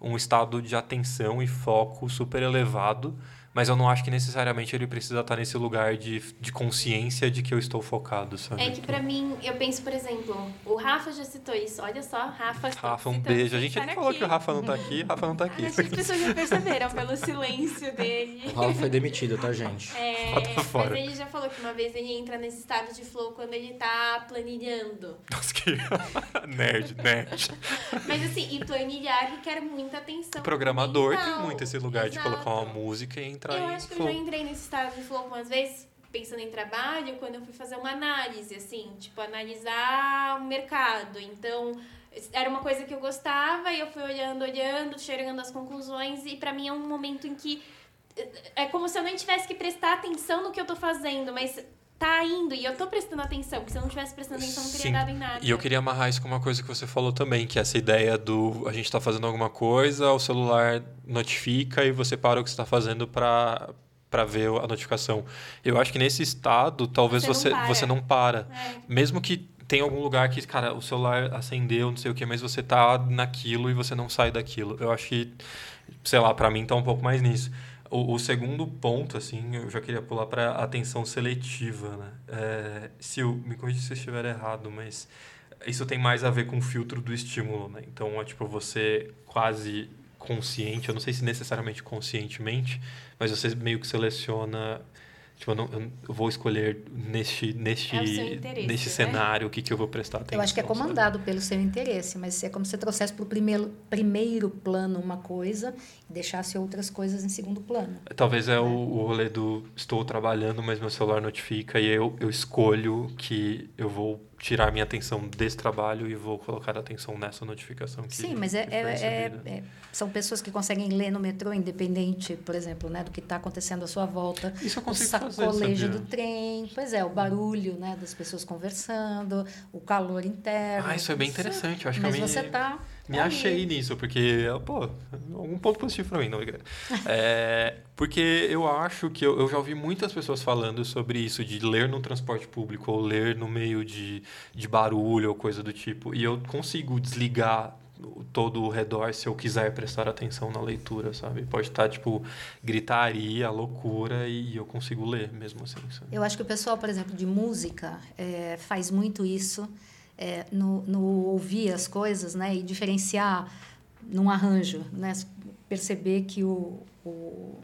um estado de atenção e foco super elevado, Mas eu não acho que necessariamente ele precisa estar nesse lugar de, de consciência de que eu estou focado, sabe? É que pra mim, eu penso, por exemplo, o Rafa já citou isso. Olha só, Rafa. Rafa, um beijo. A gente nem falou aqui. que o Rafa não tá aqui, Rafa não tá aqui. Acho que as pessoas já perceberam pelo silêncio dele. O Rafa foi demitido, tá, gente? É, mas fora. ele já falou que uma vez ele entra nesse estado de flow quando ele tá planilhando. Nossa, que nerd, nerd. Mas assim, e planilhar requer muita atenção. O programador tem mental. muito esse lugar de Exato. colocar uma música e entrar Eu em acho que eu flow. já entrei nesse estado de flow algumas vezes, pensando em trabalho, quando eu fui fazer uma análise, assim, tipo, analisar o mercado. Então, era uma coisa que eu gostava e eu fui olhando, olhando, chegando às conclusões, e pra mim é um momento em que é como se eu nem tivesse que prestar atenção no que eu tô fazendo, mas tá indo e eu tô prestando atenção, porque se eu não tivesse prestando atenção, não teria Sim. dado em nada. E eu queria amarrar isso com uma coisa que você falou também, que é essa ideia do a gente tá fazendo alguma coisa, o celular notifica e você para o que você tá fazendo para para ver a notificação. Eu acho que nesse estado, talvez Você você não para. você não para. É. Mesmo que tenha algum lugar que, cara, o celular acendeu, não sei o que, mas você tá naquilo e você não sai daquilo. Eu acho que, sei lá, pra mim tá um pouco mais nisso. O, o segundo ponto, assim, eu já queria pular pra atenção seletiva, né? É, Sil, me corrija se eu estiver errado, mas isso tem mais a ver com o filtro do estímulo, né? Então, é tipo, você quase consciente, eu não sei se necessariamente conscientemente, mas você meio que seleciona Tipo, eu, não, eu vou escolher neste, neste, É neste né? cenário o que, que eu vou prestar atenção. Eu acho que é sabe? comandado pelo seu interesse, mas é como se você trouxesse para o primeiro, primeiro plano uma coisa e deixasse outras coisas em segundo plano. Talvez é o, o rolê do estou trabalhando, mas meu celular notifica e eu, eu escolho que eu vou tirar minha atenção desse trabalho e vou colocar atenção nessa notificação que Sim, mas é, é- é- é- são pessoas que conseguem ler no metrô, independente, por exemplo, né, do que está acontecendo à sua volta. Isso eu O consigo fazer, sacolejo sabia? do trem, pois é, o barulho né, das pessoas conversando, o calor interno. Ah, isso é bem interessante. Eu acho mas que eu me, você tá me achei nisso, porque, pô, um ponto positivo pra mim, não. É, porque eu acho que eu, eu já ouvi muitas pessoas falando sobre isso, de ler no transporte público ou ler no meio de, de barulho ou coisa do tipo. E eu consigo desligar todo o redor se eu quiser prestar atenção na leitura, sabe? Pode estar, tipo, gritaria, loucura e eu consigo ler mesmo assim, sabe? Eu acho que o pessoal, por exemplo, de música é, faz muito isso é, no, no ouvir as coisas né, e diferenciar num arranjo. Né? Perceber que o, o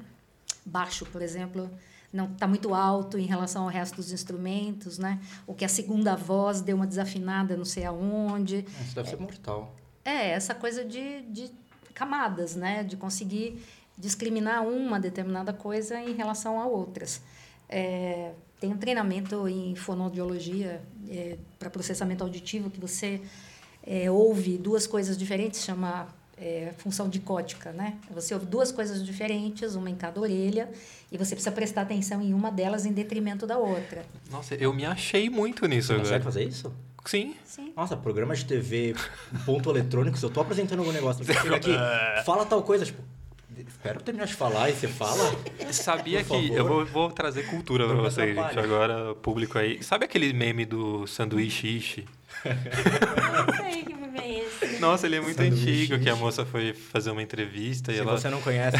baixo, por exemplo, não está muito alto em relação ao resto dos instrumentos, né? ou que a segunda voz deu uma desafinada não sei aonde. Isso deve ser mortal. É, essa coisa de, de camadas, né? De conseguir discriminar uma determinada coisa em relação a outras. É, tem um treinamento em fonoaudiologia é, para processamento auditivo que você é, ouve duas coisas diferentes, chama é, função dicótica, né? Você ouve duas coisas diferentes, uma em cada orelha, e você precisa prestar atenção em uma delas em detrimento da outra. Nossa, eu me achei muito nisso Você consegue fazer isso? Sim. Sim. Nossa, programa de TV, ponto eletrônico, se eu tô apresentando algum negócio, aqui, fala tal coisa, tipo, espera eu terminar de falar e você fala. Sabia Por que. favor. Eu vou, vou trazer cultura me vocês, gente. atrapalhe. Agora, público aí. Sabe aquele meme do sanduíche ishi? Não sei que meme é esse. Nossa, ele é muito Sanduíche antigo, que a moça foi fazer uma entrevista e Se ela. você não conhece,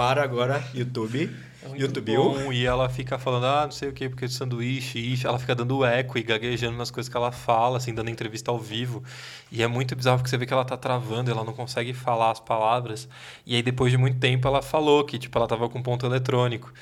para agora, YouTube. Muito YouTube. bom, e ela fica falando, ah, não sei o que, porque de sanduíche, ishi. Ela fica dando eco e gaguejando nas coisas que ela fala, assim, dando entrevista ao vivo. E é muito bizarro porque você vê que ela tá travando, ela não consegue falar as palavras. E aí, depois de muito tempo, ela falou que, tipo, ela tava com ponto eletrônico.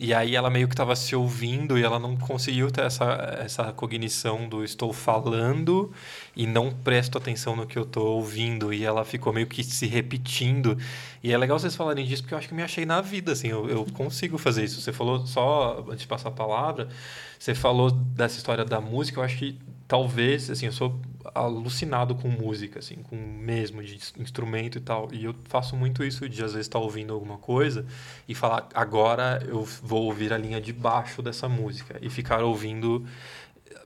E aí ela meio que estava se ouvindo e ela não conseguiu ter essa, essa cognição do estou falando e não presto atenção no que eu estou ouvindo. E ela ficou meio que se repetindo. E é legal vocês falarem disso porque eu acho que me achei na vida, assim. Eu, eu consigo fazer isso. Você falou, só antes de passar a palavra, você falou dessa história da música. Eu acho que talvez, assim, eu sou alucinado com música, assim, com mesmo de instrumento e tal. E eu faço muito isso de às vezes estar ouvindo alguma coisa e falar, agora eu vou ouvir a linha de baixo dessa música e ficar ouvindo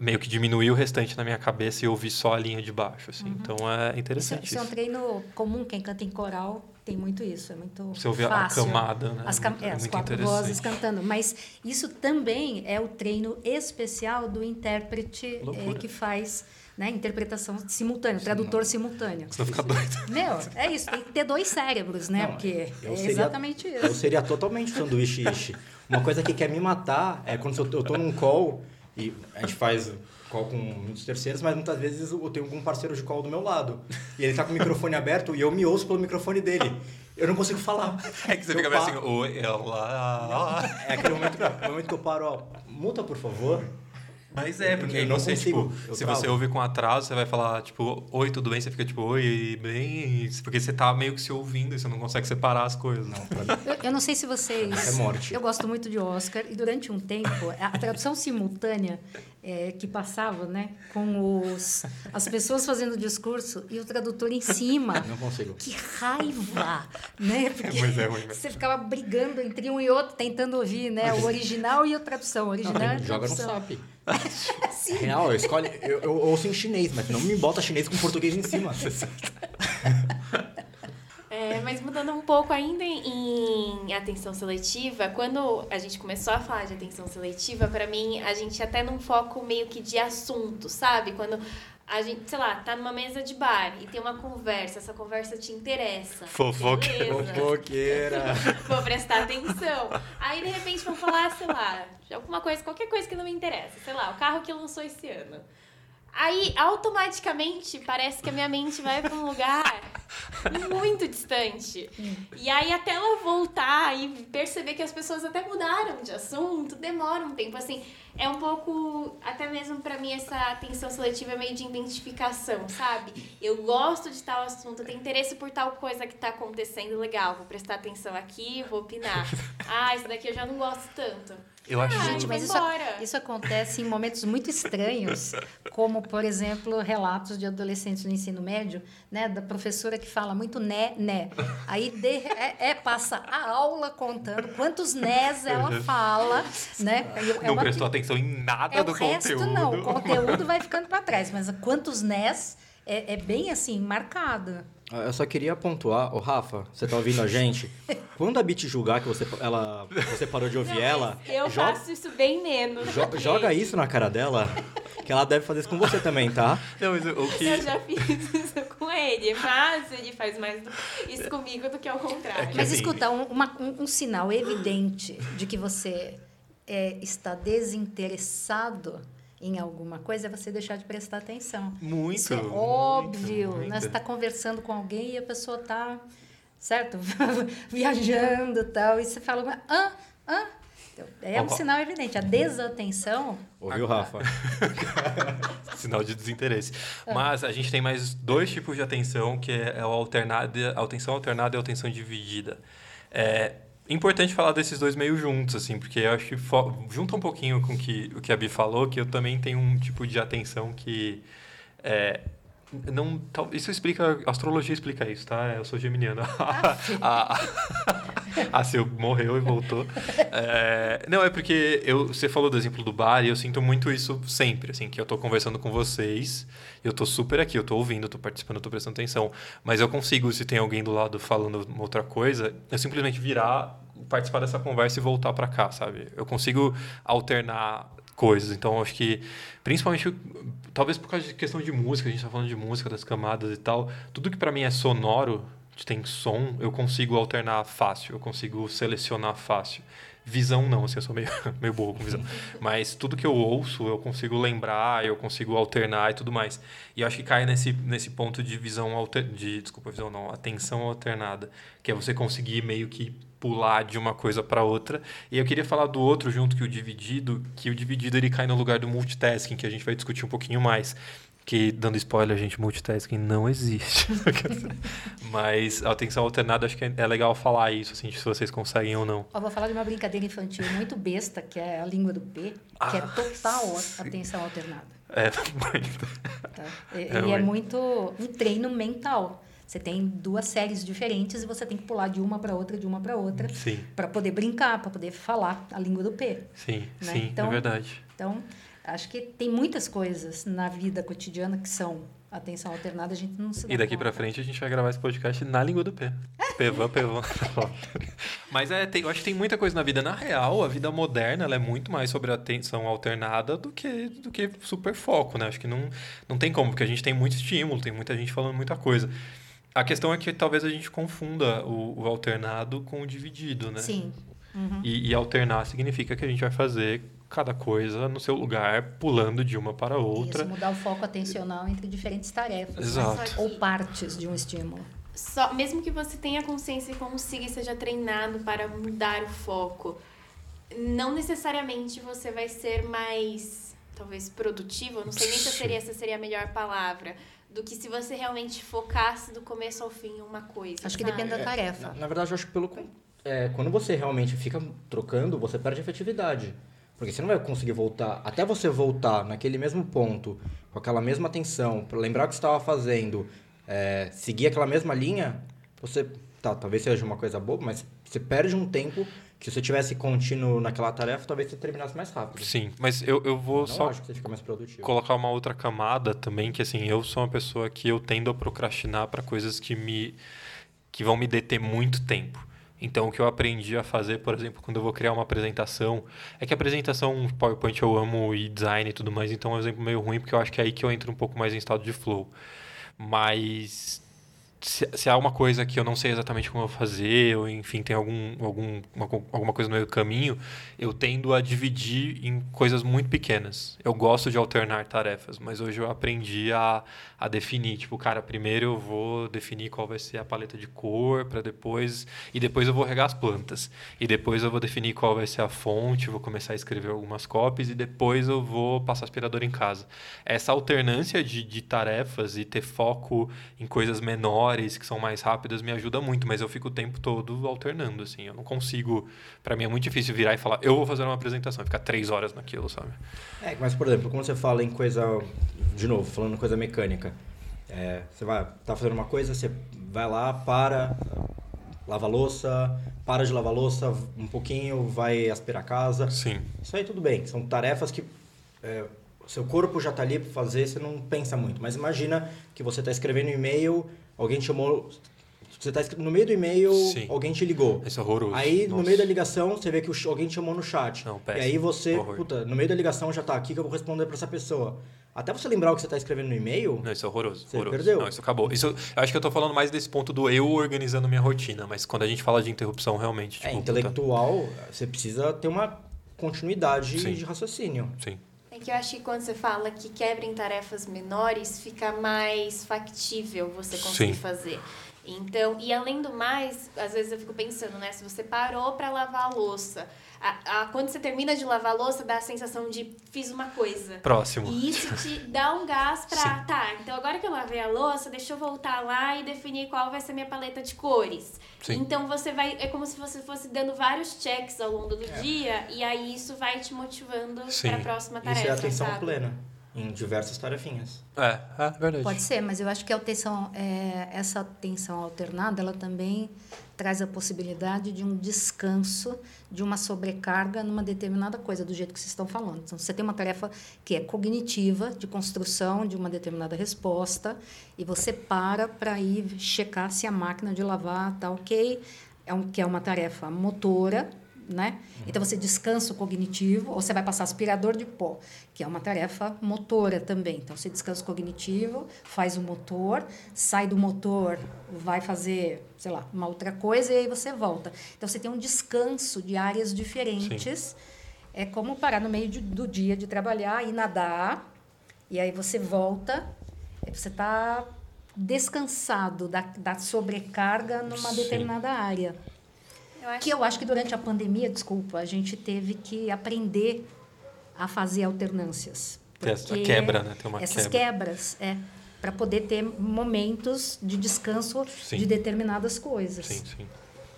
meio que diminuir o restante na minha cabeça e ouvir só a linha de baixo, assim. Então é Isso, interessante isso é um treino comum, quem canta em coral tem muito isso, é muito Você ouvir a fácil. camada, né? As, cam- É é, as quatro vozes cantando. Mas isso também é o treino especial do intérprete Loucura. que faz né? Interpretação simultânea, tradutor simultâneo. Senão fica doido. Meu, é isso, tem que ter dois cérebros, né? Não, Porque eu é seria- exatamente Eu isso. seria totalmente sanduíche ishi. Uma coisa que quer me matar é quando eu tô, eu tô num call e a gente faz call com muitos terceiros, mas muitas vezes eu tenho algum parceiro de call do meu lado. E ele tá com o microfone aberto e eu me ouço pelo microfone dele. Eu não consigo falar. É que você Eu fica meio pa- assim, oi, ela. É aquele momento, que- momento que eu paro, ó, muta por favor. Mas é, porque Eu não você, consigo, tipo, eu se travo. você ouvir com atraso, você vai falar, tipo, oi, tudo bem? Você fica tipo, oi, bem. Porque você tá meio que se ouvindo e você não consegue separar as coisas. Não. Eu, eu não sei se vocês. É morte. Eu gosto muito de Oscar e durante um tempo a tradução simultânea é, que passava, né, com os as pessoas fazendo o discurso e o tradutor em cima. Não consigo. Que raiva, né? Porque Mas é ruim você ficava brigando entre um e outro, tentando ouvir, né, o original e a tradução. O Não, original e a joga no tradução. SAP. Sim. Real, eu, escolho, eu, eu ouço em chinês, mas não me bota chinês com português em cima. É, mas mudando um pouco ainda em atenção seletiva, quando a gente começou a falar de atenção seletiva, pra mim, a gente até num foco meio que de assunto, sabe? Quando a gente, sei lá, tá numa mesa de bar e tem uma conversa, essa conversa te interessa. Fofoqueira. Fofoqueira. Vou prestar atenção. Aí, de repente, vão falar, sei lá, alguma coisa, qualquer coisa que não me interessa. Sei lá, o carro que lançou esse ano. Aí, automaticamente, parece que a minha mente vai para um lugar muito distante. E aí, até ela voltar e perceber que as pessoas até mudaram de assunto, demora um tempo. Assim, é um pouco, até mesmo para mim, essa atenção seletiva é meio de identificação, sabe? Eu gosto de tal assunto, eu tenho interesse por tal coisa que tá acontecendo legal. Vou prestar atenção aqui, vou opinar. Ah, isso daqui eu já não gosto tanto. Eu acho Ah, Gente, mas isso, isso acontece em momentos muito estranhos, como, por exemplo, relatos de adolescentes no ensino médio, né, da professora que fala muito né, né. Aí de- é, é, passa a aula contando quantos nés ela fala, né? E é não uma- prestou atenção em nada é do o resto conteúdo. não, o conteúdo vai ficando para trás, mas quantos nés é, é bem assim marcado. Eu só queria pontuar, ô Rafa, você tá ouvindo a gente? Quando a Bit julgar que você, ela, você parou de ouvir Não, ela, eu joga, faço isso bem menos. jo- joga isso na cara dela, que ela deve fazer isso com você também, tá? Não, mas o que. Eu já fiz isso com ele, mas ele faz mais isso comigo do que ao contrário. que Mas assim- escuta, um, uma- um- um sinal evidente de que você é, está desinteressado em alguma coisa é você deixar de prestar atenção. Muito. Isso é óbvio. muito. Né? Você está conversando com alguém e a pessoa está, certo? Viajando e tal. E você fala, ah, ah. Então, é um Ó, ó. sinal evidente. A desatenção Ouviu, Rafa? Sinal de desinteresse. É. Mas a gente tem mais dois tipos de atenção, que é o alternada, a atenção alternada e a atenção dividida. É importante falar desses dois meio juntos, assim, porque eu acho que junta um pouquinho com que, o que a Bi falou, que eu também tenho um tipo de atenção que é, não, isso explica, a astrologia explica isso, tá? Eu sou geminiano. a, a Sil morreu e voltou. É, não, é porque eu, você falou do exemplo do bar e eu sinto muito isso sempre, assim, que eu tô conversando com vocês, eu tô super aqui, eu tô ouvindo, eu tô participando, eu tô prestando atenção, mas eu consigo, se tem alguém do lado falando outra coisa, eu simplesmente virar, participar dessa conversa e voltar para cá, sabe? Eu consigo alternar coisas, então acho que, principalmente, talvez por causa de questão de música, a gente tá falando de música, das camadas e tal, tudo que para mim é sonoro, tem som, eu consigo alternar fácil, eu consigo selecionar fácil. Visão não, assim, eu sou meio, meio burro com visão. Mas tudo que eu ouço, eu consigo lembrar, eu consigo alternar e tudo mais. E acho que cai nesse, nesse ponto de visão alter, de Desculpa, visão não, atenção alternada. Que é você conseguir meio que pular de uma coisa para outra. E eu queria falar do outro junto que o dividido, que o dividido ele cai no lugar do multitasking, que a gente vai discutir um pouquinho mais. Que, dando spoiler, gente, multitasking não existe. Mas a atenção alternada, acho que é é legal falar isso, assim, se vocês conseguem ou não. Eu vou falar de uma brincadeira infantil muito besta, que é a língua do P, que é Ah, total atenção alternada. É, muito. Tá? E, É, e é muito um treino mental. Você tem duas séries diferentes e você tem que pular de uma para outra, de uma para outra, para poder brincar, para poder falar a língua do P. sim, Né? sim, Então- é verdade. Então, acho que tem muitas coisas na vida cotidiana que são atenção alternada, a gente não se dá E daqui pra frente a gente vai gravar esse podcast na língua do pé. Pevan, pevan. Mas é, tem, eu acho que tem muita coisa na vida. Na real, a vida moderna é muito mais sobre atenção alternada do que, do que super foco, né? Acho que não, não tem como, porque a gente tem muito estímulo, tem muita gente falando muita coisa. A questão é que talvez a gente confunda o, o alternado com o dividido, né? Sim. Uhum. E, e alternar significa que a gente vai fazer cada coisa no seu lugar, pulando de uma para outra. Isso, mudar o foco atencional entre diferentes tarefas. né? Exato. Ou partes de um estímulo. Só, mesmo que você tenha consciência e consiga e seja treinado para mudar o foco, não necessariamente você vai ser mais, talvez, produtivo. Eu não sei nem se seria, essa seria a melhor palavra. Do que se você realmente focasse do começo ao fim em uma coisa. Acho que sabe? depende da tarefa. Na, na verdade, eu acho que pelo é, quando você realmente fica trocando, você perde efetividade. Porque você não vai conseguir voltar. Até você voltar naquele mesmo ponto, com aquela mesma atenção, para lembrar o que você estava fazendo, é, seguir aquela mesma linha, você. Tá, talvez seja uma coisa boba, mas você perde um tempo que se você tivesse contínuo naquela tarefa, talvez você terminasse mais rápido. Sim, mas eu, eu vou só colocar uma outra camada também, que assim, eu sou uma pessoa que eu tendo a procrastinar para coisas que me que vão me deter muito tempo. Então, o que eu aprendi a fazer, por exemplo, quando eu vou criar uma apresentação, é que a apresentação PowerPoint eu amo e design e tudo mais, então é um exemplo meio ruim, porque eu acho que é aí que eu entro um pouco mais em estado de flow. Mas se, se há uma coisa que eu não sei exatamente como eu vou fazer, ou enfim, tem algum, algum, uma alguma coisa no meio do caminho, eu tendo a dividir em coisas muito pequenas. Eu gosto de alternar tarefas, mas hoje eu aprendi a, a definir. Tipo, cara, primeiro eu vou definir qual vai ser a paleta de cor, para depois. E depois eu vou regar as plantas. E depois eu vou definir qual vai ser a fonte, vou começar a escrever algumas cópias, e depois eu vou passar aspirador em casa. Essa alternância de, de tarefas e ter foco em coisas menores, que são mais rápidas, me ajuda muito, mas eu fico o tempo todo alternando, assim. Eu não consigo. Para mim é muito difícil virar e falar, eu vou fazer uma apresentação, e ficar três horas naquilo, sabe? É, mas por exemplo, quando você fala em coisa, de novo, falando coisa mecânica, é, você vai, tá fazendo uma coisa, você vai lá, para, lava a louça, para de lavar a louça um pouquinho, vai aspirar a casa. Sim. Isso aí tudo bem, são tarefas que é, seu corpo já tá ali para fazer, você não pensa muito. Mas imagina que você tá escrevendo um e-mail, alguém te chamou, você tá escre- no meio do e-mail, Sim. alguém te ligou. Isso é horroroso. Aí, no Nossa. meio da ligação, você vê que o alguém te chamou no chat. Não, e péssimo. aí você, Horror. puta, no meio da ligação já tá aqui que eu vou responder pra essa pessoa. Até você lembrar o que você tá escrevendo no e-mail, Não, isso é horroroso. Você horroroso. perdeu. Não, isso acabou. Isso, eu acho que eu tô falando mais desse ponto do eu organizando minha rotina, mas quando a gente fala de interrupção, realmente. é tipo, intelectual, você precisa ter uma continuidade Sim. de raciocínio. puta, sim. É que eu acho que quando você fala que quebra em tarefas menores, fica mais factível você conseguir Sim. fazer. Então, e além do mais, às vezes eu fico pensando, né? Se você parou para lavar a louça, a, a- quando você termina de lavar a louça, dá a sensação de fiz uma coisa. Próximo. E isso te dá um gás pra. Sim. Tá, então agora que eu lavei a louça, deixa eu voltar lá e definir qual vai ser minha paleta de cores. Sim. Então você vai. É como se você fosse dando vários checks ao longo do dia, e aí isso vai te motivando Sim. pra próxima tarefa. Isso é atenção sabe? plena em diversas tarefinhas. É, é verdade. Pode ser, mas eu acho que a atenção, é, essa atenção alternada, ela também traz a possibilidade de um descanso, de uma sobrecarga numa determinada coisa, do jeito que vocês estão falando. Então, você tem uma tarefa que é cognitiva, de construção de uma determinada resposta, e você para para ir checar se a máquina de lavar está ok, é um, que é uma tarefa motora, né? Então você descansa o cognitivo, ou você vai passar aspirador de pó, que é uma tarefa motora também. Então você descansa o cognitivo, faz o motor, sai do motor, vai fazer, sei lá, uma outra coisa e aí você volta. Então você tem um descanso de áreas diferentes. É como parar no meio de- do dia de trabalhar e nadar, e aí você volta, e você está descansado da, da sobrecarga numa Sim. determinada área. Eu acho Que eu acho que durante a pandemia, desculpa, a gente teve que aprender a fazer alternâncias. Essa Porque quebra, né? Tem uma essas quebra. quebras, é, para poder ter momentos de descanso Sim. de determinadas coisas. Sim, sim.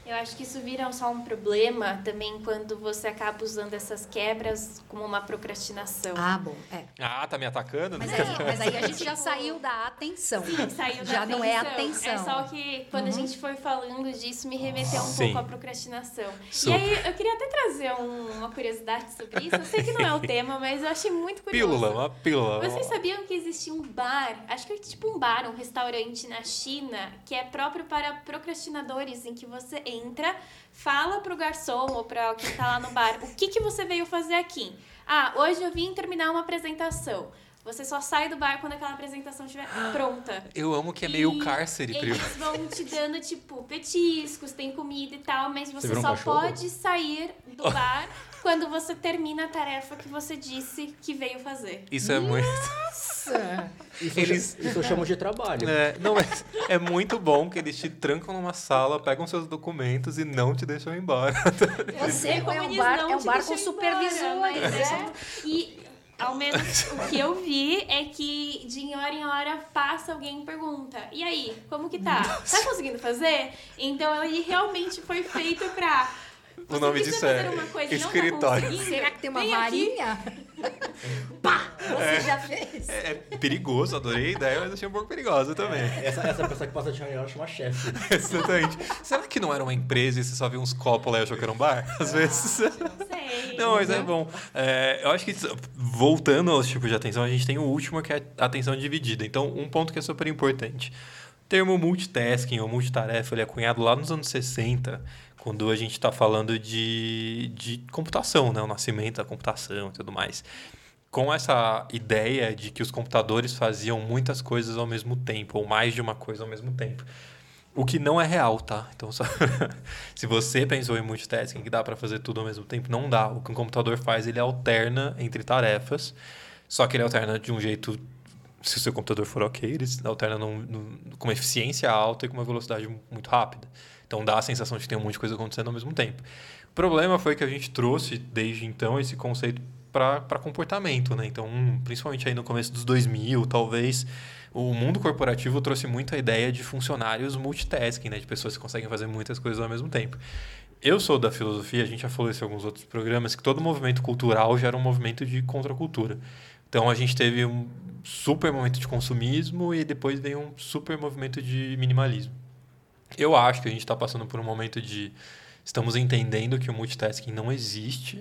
Eu acho que isso vira só um problema também quando você acaba usando essas quebras como uma procrastinação. Ah, bom, é. Ah, tá me atacando? Mas né? aí, mas aí a gente já saiu da atenção. Sim, saiu da Já atenção. não é atenção. É só que quando a gente foi falando disso, me remeteu um Sim. pouco à procrastinação. Super. E aí, eu queria até trazer um- uma curiosidade sobre isso. Eu sei que não é o tema, mas eu achei muito curioso. Pílula, uma pílula. Vocês sabiam que existe um bar, acho que é tipo um bar, um restaurante na China, que é próprio para procrastinadores, em que você entra, fala pro garçom ou pra quem tá lá no bar, o que, que você veio fazer aqui? Ah, hoje eu vim terminar uma apresentação. Você só sai do bar quando aquela apresentação estiver pronta. Eu amo que é meio E cárcere, primo. Eles vão te dando, tipo, petiscos, tem comida e tal, mas você um só cachorro? pode sair do bar quando você termina a tarefa que você disse que veio fazer. Isso é muito. Nossa! Isso, Eles- eu, isso eu chamo de trabalho. É, não, mas é muito bom que eles te trancam numa sala, pegam seus documentos e não te deixam embora. Eu sei, como é um bar, não é um bar com embora, supervisor. mas né? é. E ao menos o que eu vi é que de hora em hora passa alguém e pergunta: E aí, como que tá? Tá conseguindo fazer? Então ele realmente foi feito pra. O nome disso é tá escritório. conseguindo? Será que tem uma aqui. varinha? Pá! Você já fez? É, é perigoso, adorei a ideia, mas achei um pouco perigosa também. Essa, essa pessoa que passa de reunião chama chefe. Exatamente. Será que não era uma empresa e você só viu uns copos lá e achou que era um bar? Às vezes. Não sei. Não, mas é bom. É, eu acho que, voltando aos tipos de atenção, a gente tem o último que é a atenção dividida. Então, um ponto que é super importante. O termo multitasking ou multitarefa, ele é cunhado lá nos anos 60, quando a gente está falando de, de computação, né? O nascimento da computação e tudo mais. Com essa ideia de que os computadores faziam muitas coisas ao mesmo tempo, ou mais de uma coisa ao mesmo tempo. O que não é real, tá? Então, só... se você pensou em multitasking, que dá para fazer tudo ao mesmo tempo, não dá. O que um computador faz, ele alterna entre tarefas, só que ele alterna de um jeito. Se o seu computador for ok, ele alterna num- num- com uma eficiência alta e com uma velocidade muito rápida. Então dá a sensação de que tem um monte de coisa acontecendo ao mesmo tempo. O problema foi que a gente trouxe desde então esse conceito para comportamento, né? Então, principalmente aí no começo dos 2000, talvez, o mundo corporativo trouxe muito a ideia de funcionários multitasking, né? De pessoas que conseguem fazer muitas coisas ao mesmo tempo. Eu sou da filosofia, a gente já falou isso em alguns outros programas, que todo movimento cultural gera um movimento de contracultura. Então, a gente teve um super momento de consumismo e depois veio um super movimento de minimalismo. Eu acho que a gente está passando por um momento de... Estamos entendendo que o multitasking não existe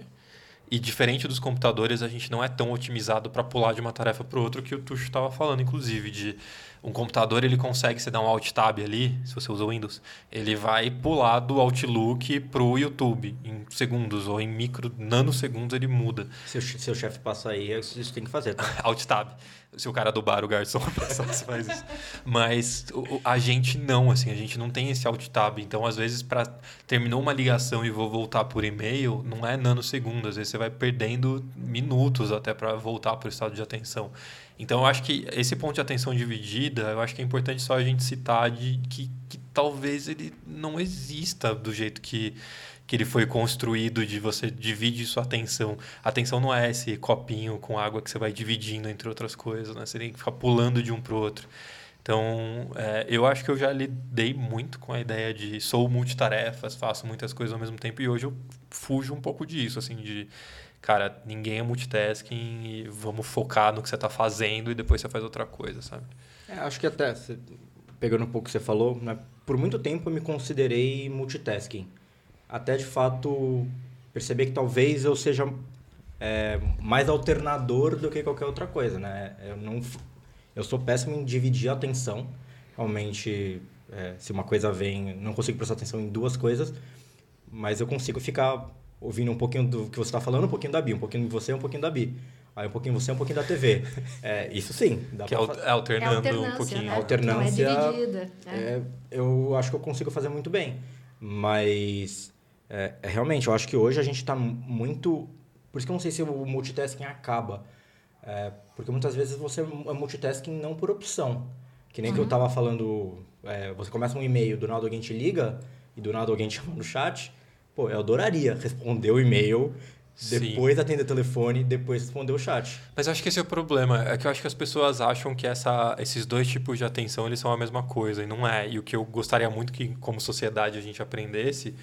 e diferente dos computadores, a gente não é tão otimizado para pular de uma tarefa para outra que o Tuxo estava falando, inclusive, de um computador ele consegue, você dar um Alt Tab ali, se você usa Windows, ele vai pular do Outlook pro YouTube em segundos ou em micro nanosegundos ele muda. Se o che- seu chefe passa aí, isso tem que fazer, tá? Alt Tab. Se o cara do bar, o garçom, só se faz isso. Mas o- a gente não, assim, a gente não tem esse Alt Tab. Então, às vezes, para terminou uma ligação e vou voltar por e-mail, não é nanosegundos. Às vezes você vai perdendo minutos até para voltar para o estado de atenção. Então, eu acho que esse ponto de atenção dividida, eu acho que é importante só a gente citar de que, que talvez ele não exista do jeito que que ele foi construído de você divide sua atenção. A atenção não é esse copinho com água que você vai dividindo entre outras coisas, né? Você tem que ficar pulando de um pro outro. Então, é, eu acho que eu já lidei muito com a ideia de sou multitarefas, faço muitas coisas ao mesmo tempo e hoje eu fujo um pouco disso, assim, de cara, ninguém é multitasking e vamos focar no que você está fazendo e depois você faz outra coisa, sabe? É, acho que até, pegando um pouco o que você falou, né, por muito tempo eu me considerei multitasking. Até de fato perceber que talvez eu seja é, mais alternador do que qualquer outra coisa, né? Eu, não, eu sou péssimo em dividir a atenção. Realmente, é, se uma coisa vem, não consigo prestar atenção em duas coisas, mas eu consigo ficar ouvindo um pouquinho do que você está falando, um pouquinho da Bi, um pouquinho de você, um pouquinho da Bi. Aí um pouquinho você, um pouquinho da TV. É, isso sim, dá que é pra al- fa- é alternando um pouquinho. né? Alternância, Não é dividida. é. É, eu acho que eu consigo fazer muito bem. Mas, é, é, realmente, eu acho que hoje a gente está muito... Por isso que eu não sei se o multitasking acaba. É, porque muitas vezes você é multitasking não por opção. Que nem que eu estava falando... é, você começa um e-mail, do nada alguém te liga e do nada alguém te chama no chat. Pô, eu adoraria responder o e-mail depois atender o telefone, depois responder o chat. Mas acho que esse é o problema. É que eu acho que as pessoas acham que essa, esses dois tipos de atenção eles são a mesma coisa, e não é. E o que eu gostaria muito que, como sociedade, a gente aprendesse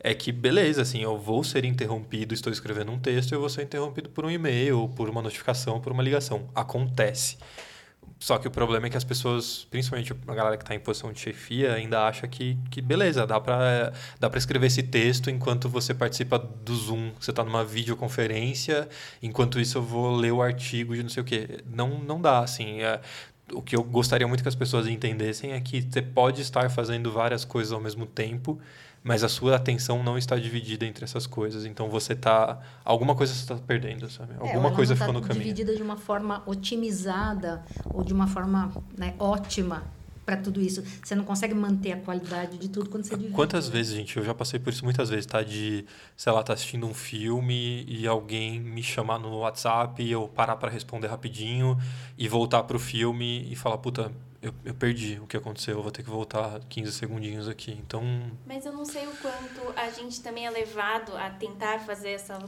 é que, beleza, assim, eu vou ser interrompido, estou escrevendo um texto, eu vou ser interrompido por um e-mail, por uma notificação, por uma ligação. Acontece. Só que o problema é que as pessoas, principalmente a galera que está em posição de chefia, ainda acha que, que beleza, dá para dá escrever esse texto enquanto você participa do Zoom. Você está numa videoconferência, enquanto isso eu vou ler o artigo de não sei o quê. Não, não dá, assim. É, o que eu gostaria muito que as pessoas entendessem é que você pode estar fazendo várias coisas ao mesmo tempo mas a sua atenção não está dividida entre essas coisas. Então você está alguma coisa você está perdendo, sabe? É, alguma é, coisa tá ficou no caminho. Dividida de uma forma otimizada ou de uma forma né, ótima para tudo isso. Você não consegue manter a qualidade de tudo quando você divide. Quantas vezes, gente, eu já passei por isso muitas vezes, tá? De, sei lá, tá assistindo um filme e alguém me chamar no WhatsApp e eu parar para responder rapidinho e voltar pro filme e falar, puta, eu, eu perdi o que aconteceu, eu vou ter que voltar 15 segundinhos aqui. Então. Mas eu não sei o quanto a gente também é levado a tentar fazer essa,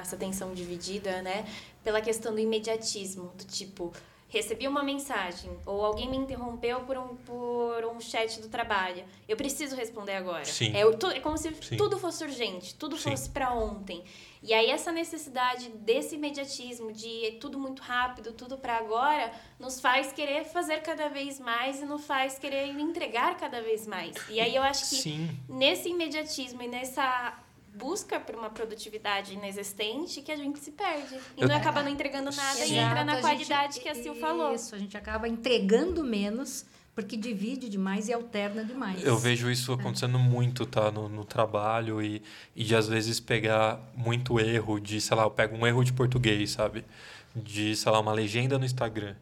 essa atenção dividida, né? Pela questão do imediatismo, do tipo, recebi uma mensagem ou alguém me interrompeu por um, por um chat do trabalho. Eu preciso responder agora. Sim. É, é como se Sim. tudo fosse urgente, tudo Sim. fosse para ontem. E aí essa necessidade desse imediatismo, de tudo muito rápido, tudo para agora, nos faz querer fazer cada vez mais e nos faz querer entregar cada vez mais. E aí eu acho que Sim. nesse imediatismo e nessa busca por uma produtividade inexistente que a gente se perde. E eu... não acaba não entregando nada Exato, e entra na qualidade gente, que a Sil falou. Isso, a gente acaba entregando menos porque divide demais e alterna demais. Eu vejo isso acontecendo é. muito, tá? No, no trabalho e, e de às vezes pegar muito erro de, sei lá, eu pego um erro de português, sabe? De, sei lá, uma legenda no Instagram.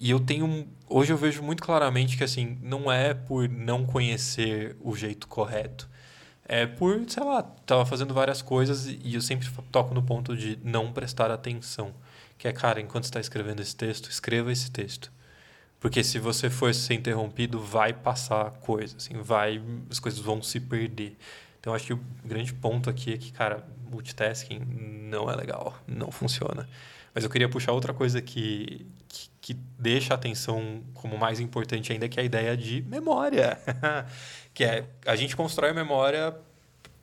E eu tenho. Hoje eu vejo muito claramente que, assim, não é por não conhecer o jeito correto. É por, sei lá, tava fazendo várias coisas e eu sempre toco no ponto de não prestar atenção. Que é, cara, enquanto está escrevendo esse texto, escreva esse texto porque se você for ser interrompido, vai passar coisa, assim, vai, as coisas vão se perder. Então, acho que o grande ponto aqui é que, cara, multitasking não é legal, não funciona. Mas eu queria puxar outra coisa que, que, que deixa a atenção como mais importante ainda, que é a ideia de memória. que é, a gente constrói memória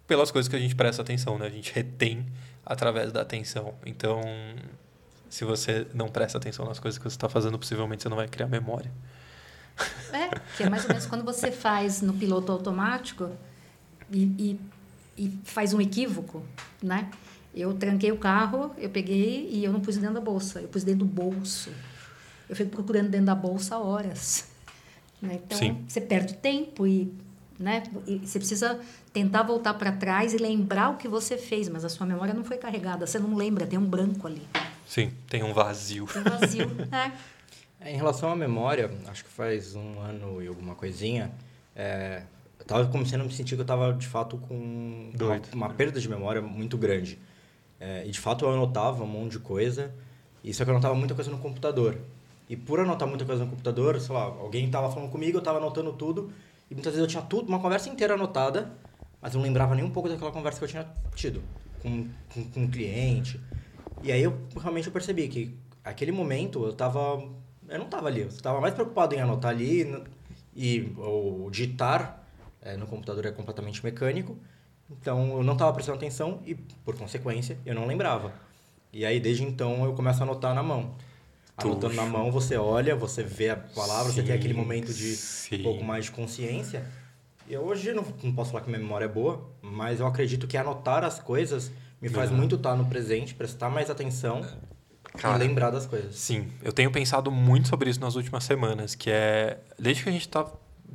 pelas coisas que a gente presta atenção, né? A gente retém através da atenção. Então, se você não presta atenção nas coisas que você está fazendo, possivelmente você não vai criar memória. É, que é mais ou menos quando você faz no piloto automático e, e, e faz um equívoco, né? Eu tranquei o carro, eu peguei e eu não pus dentro da bolsa, eu pus dentro do bolso. Eu fico procurando dentro da bolsa horas. Né? Então, Sim. você perde tempo e, né? E você precisa tentar voltar para trás e lembrar o que você fez, mas a sua memória não foi carregada, você não lembra, tem um branco ali. Sim, tem um vazio. Tem um vazio, né? Em relação à memória, acho que faz um ano e alguma coisinha, é, eu estava começando a me sentir que eu estava, de fato, com uma, uma, perda de memória muito grande. É, e, de fato, eu anotava um monte de coisa, e só que eu anotava muita coisa no computador. E por anotar muita coisa no computador, sei lá, alguém estava falando comigo, eu estava anotando tudo, e muitas vezes eu tinha tudo, uma conversa inteira anotada, mas eu não lembrava nem um pouco daquela conversa que eu tinha tido com, com, com um cliente. E aí eu realmente eu percebi que aquele momento eu tava. Eu não tava ali, eu estava mais preocupado em anotar ali e o digitar é, no computador é completamente mecânico. Então eu não estava prestando atenção e, por consequência, eu não lembrava. E aí desde então eu começo a anotar na mão. Anotando na mão, você olha, você vê a palavra, sim, você tem aquele momento de sim. um pouco mais de consciência. Eu hoje não, não posso falar que minha memória é boa, mas eu acredito que anotar as coisas me faz uhum. muito estar no presente, prestar mais atenção Cara, e lembrar das coisas. Sim, eu tenho pensado muito sobre isso nas últimas semanas, que é desde que a gente está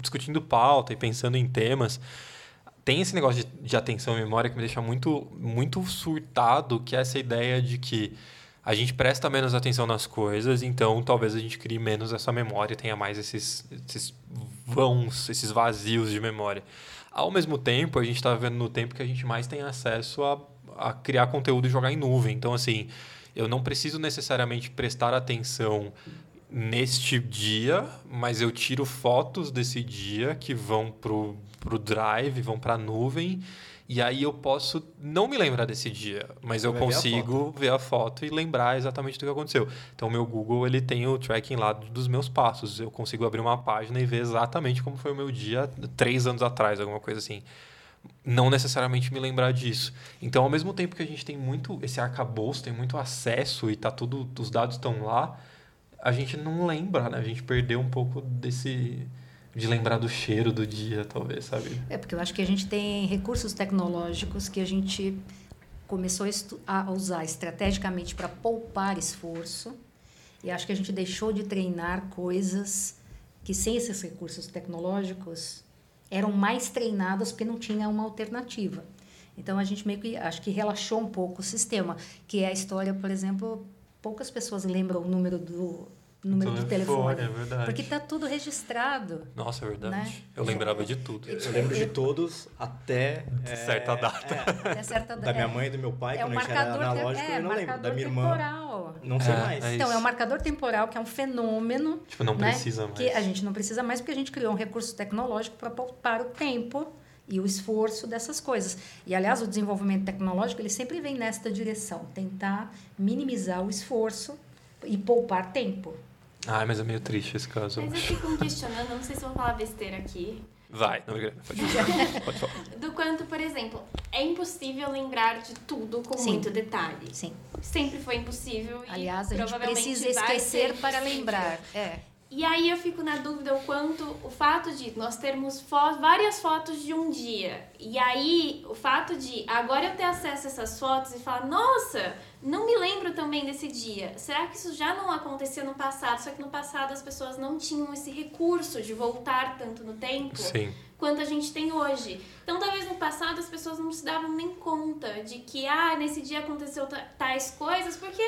discutindo pauta e pensando em temas, tem esse negócio de, de atenção e memória que me deixa muito, muito surtado, que é essa ideia de que a gente presta menos atenção nas coisas, então talvez a gente crie menos essa memória, tenha mais esses, esses vãos, esses vazios de memória. Ao mesmo tempo, a gente está vivendo no tempo que a gente mais tem acesso a a criar conteúdo e jogar em nuvem. Então, assim, eu não preciso necessariamente prestar atenção neste dia, mas eu tiro fotos desse dia que vão pro, pro Drive, vão para a nuvem E aí eu posso não me lembrar desse dia, mas eu Vai ver a consigo ver a foto e lembrar exatamente do que aconteceu. Então, o meu Google ele tem o tracking lá dos meus passos. Eu consigo abrir uma página e ver exatamente como foi o meu dia três anos atrás, alguma coisa assim. Não necessariamente me lembrar disso. Então, ao mesmo tempo que a gente tem muito esse arcabouço, tem muito acesso e tá tudo, os dados estão lá, a gente não lembra, né? A gente perdeu um pouco desse de lembrar do cheiro do dia, talvez, sabe? É porque eu acho que a gente tem recursos tecnológicos que a gente começou a usar estrategicamente para poupar esforço e acho que a gente deixou de treinar coisas que sem esses recursos tecnológicos eram mais treinadas porque não tinha uma alternativa. Então a gente meio que acho que relaxou um pouco o sistema, que é a história, por exemplo, poucas pessoas lembram o número do número de telefone. É verdade. Porque está tudo registrado. Nossa, é verdade. Né? Eu lembrava de tudo. Eu lembro de todos até... De certa data. É, Até certa da minha é. mãe e do meu pai, É quando um a gente era marcador, analógico, é, eu não lembro. marcador Da minha irmã, temporal. não sei É, mais. é Então, é um marcador temporal que é um fenômeno. Tipo, não né, precisa mais. Que a gente não precisa mais porque a gente criou um recurso tecnológico para poupar o tempo e o esforço dessas coisas. E, aliás, o desenvolvimento tecnológico ele sempre vem nesta direção, tentar minimizar o esforço e poupar tempo. Ah, mas é meio triste esse caso. Mas eu fico me questionando, não sei se eu vou falar besteira aqui, Vai, não, obrigado. Pode falar. Pode falar. do quanto, por exemplo, é impossível lembrar de tudo com Sim. muito detalhe. Sim. Sempre foi impossível. e Aliás, a gente precisa esquecer para lembrar. É. E aí eu fico na dúvida o quanto o fato de nós termos fo várias fotos de um dia. E aí o fato de agora eu ter acesso a essas fotos e falar, nossa, não me lembro também desse dia. Será que isso já não acontecia no passado? Só que no passado as pessoas não tinham esse recurso de voltar tanto no tempo Sim. quanto a gente tem hoje. Então, talvez no passado as pessoas não se davam nem conta de que, ah, nesse dia aconteceu ta- tais coisas, porque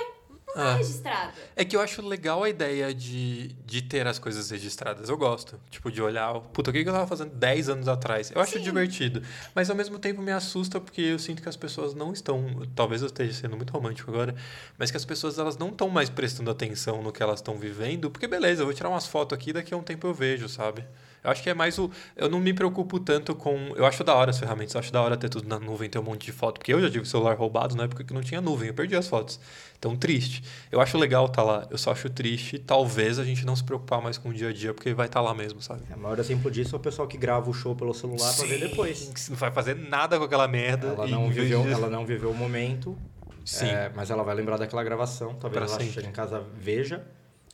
não Ah. é registrado. É que eu acho legal a ideia de, de ter as coisas registradas. Eu gosto. Tipo, de olhar, puta, o que que eu tava fazendo 10 anos atrás? Eu acho Sim. divertido. Mas ao mesmo tempo me assusta porque eu sinto que as pessoas não estão. Talvez eu esteja sendo muito romântico agora, mas que as pessoas elas não estão mais prestando atenção no que elas estão vivendo. Porque beleza, eu vou tirar umas fotos aqui daqui a um tempo eu vejo, sabe? Eu acho que é mais o. Eu não me preocupo tanto com. Eu acho da hora as ferramentas, eu acho da hora ter tudo na nuvem, ter um monte de foto. Porque eu já tive celular roubado na época que não tinha nuvem, eu perdi as fotos. Então, triste. Eu acho legal estar lá, eu só acho triste, talvez a gente não se preocupar mais com o dia a dia, porque vai estar lá mesmo, sabe? É, O maior exemplo disso é o pessoal que grava o show pelo celular pra ver depois. Não vai fazer nada com aquela merda. Ela não, viveu, de- ela não viveu o momento, Sim. é, mas ela vai lembrar daquela gravação. Talvez Pra ela sempre. chegue em casa, veja.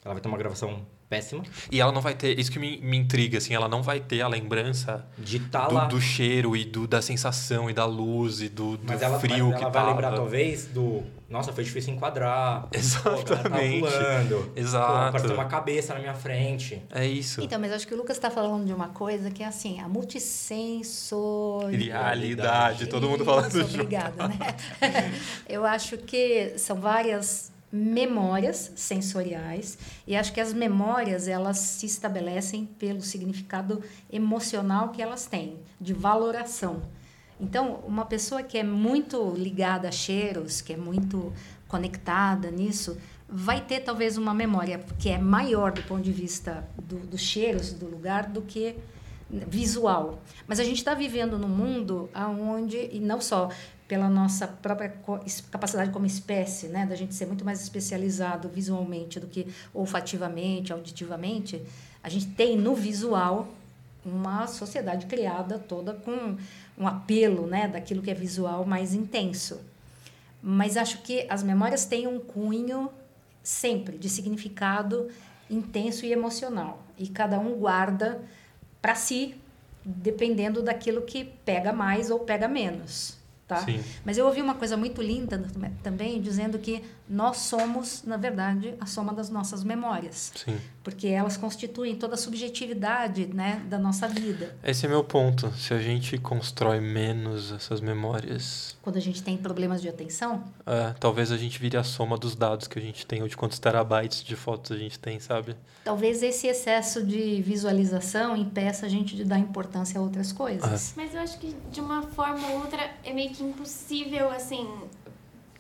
Ela vai ter uma gravação péssima E ela não vai ter. Isso que me, me intriga, assim, ela não vai ter a lembrança de estar do, lá. do cheiro e do, da sensação e da luz e do, do mas ela, frio mas que ela vai tava. lembrar, talvez, do... Nossa, foi difícil enquadrar. Pô, a galera Exatamente. Tá pulando. Exato. Pô, uma cabeça na minha frente. É isso. Então, mas acho que o Lucas está falando de uma coisa que é assim, a multissensorialidade. Realidade, todo mundo falando Isso, junto. Obrigada, né? Eu acho que são várias memórias sensoriais e acho que as memórias elas se estabelecem pelo significado emocional que elas têm, de valoração. Então, uma pessoa que é muito ligada a cheiros, que é muito conectada nisso, vai ter talvez uma memória que é maior do ponto de vista do, dos cheiros do lugar do que visual. Mas a gente está vivendo num mundo onde, e não só pela nossa própria capacidade como espécie, né, da gente ser muito mais especializado visualmente do que olfativamente, auditivamente, a gente tem no visual uma sociedade criada toda com um apelo, né, daquilo que é visual mais intenso. Mas acho que as memórias têm um cunho sempre de significado intenso e emocional. E cada um guarda para si, dependendo daquilo que pega mais ou pega menos. Tá? Mas eu ouvi uma coisa muito linda também, dizendo que nós somos, na verdade, a soma das nossas memórias. Sim. Porque elas constituem toda a subjetividade né, da nossa vida. Esse é meu ponto. Se a gente constrói menos essas memórias, Quando a gente tem problemas de atenção, é, talvez a gente vire a soma dos dados que a gente tem, ou de quantos terabytes de fotos a gente tem, sabe? talvez esse excesso de visualização impeça a gente de dar importância a outras coisas. Mas eu acho que de uma forma ou outra é meio que impossível, assim.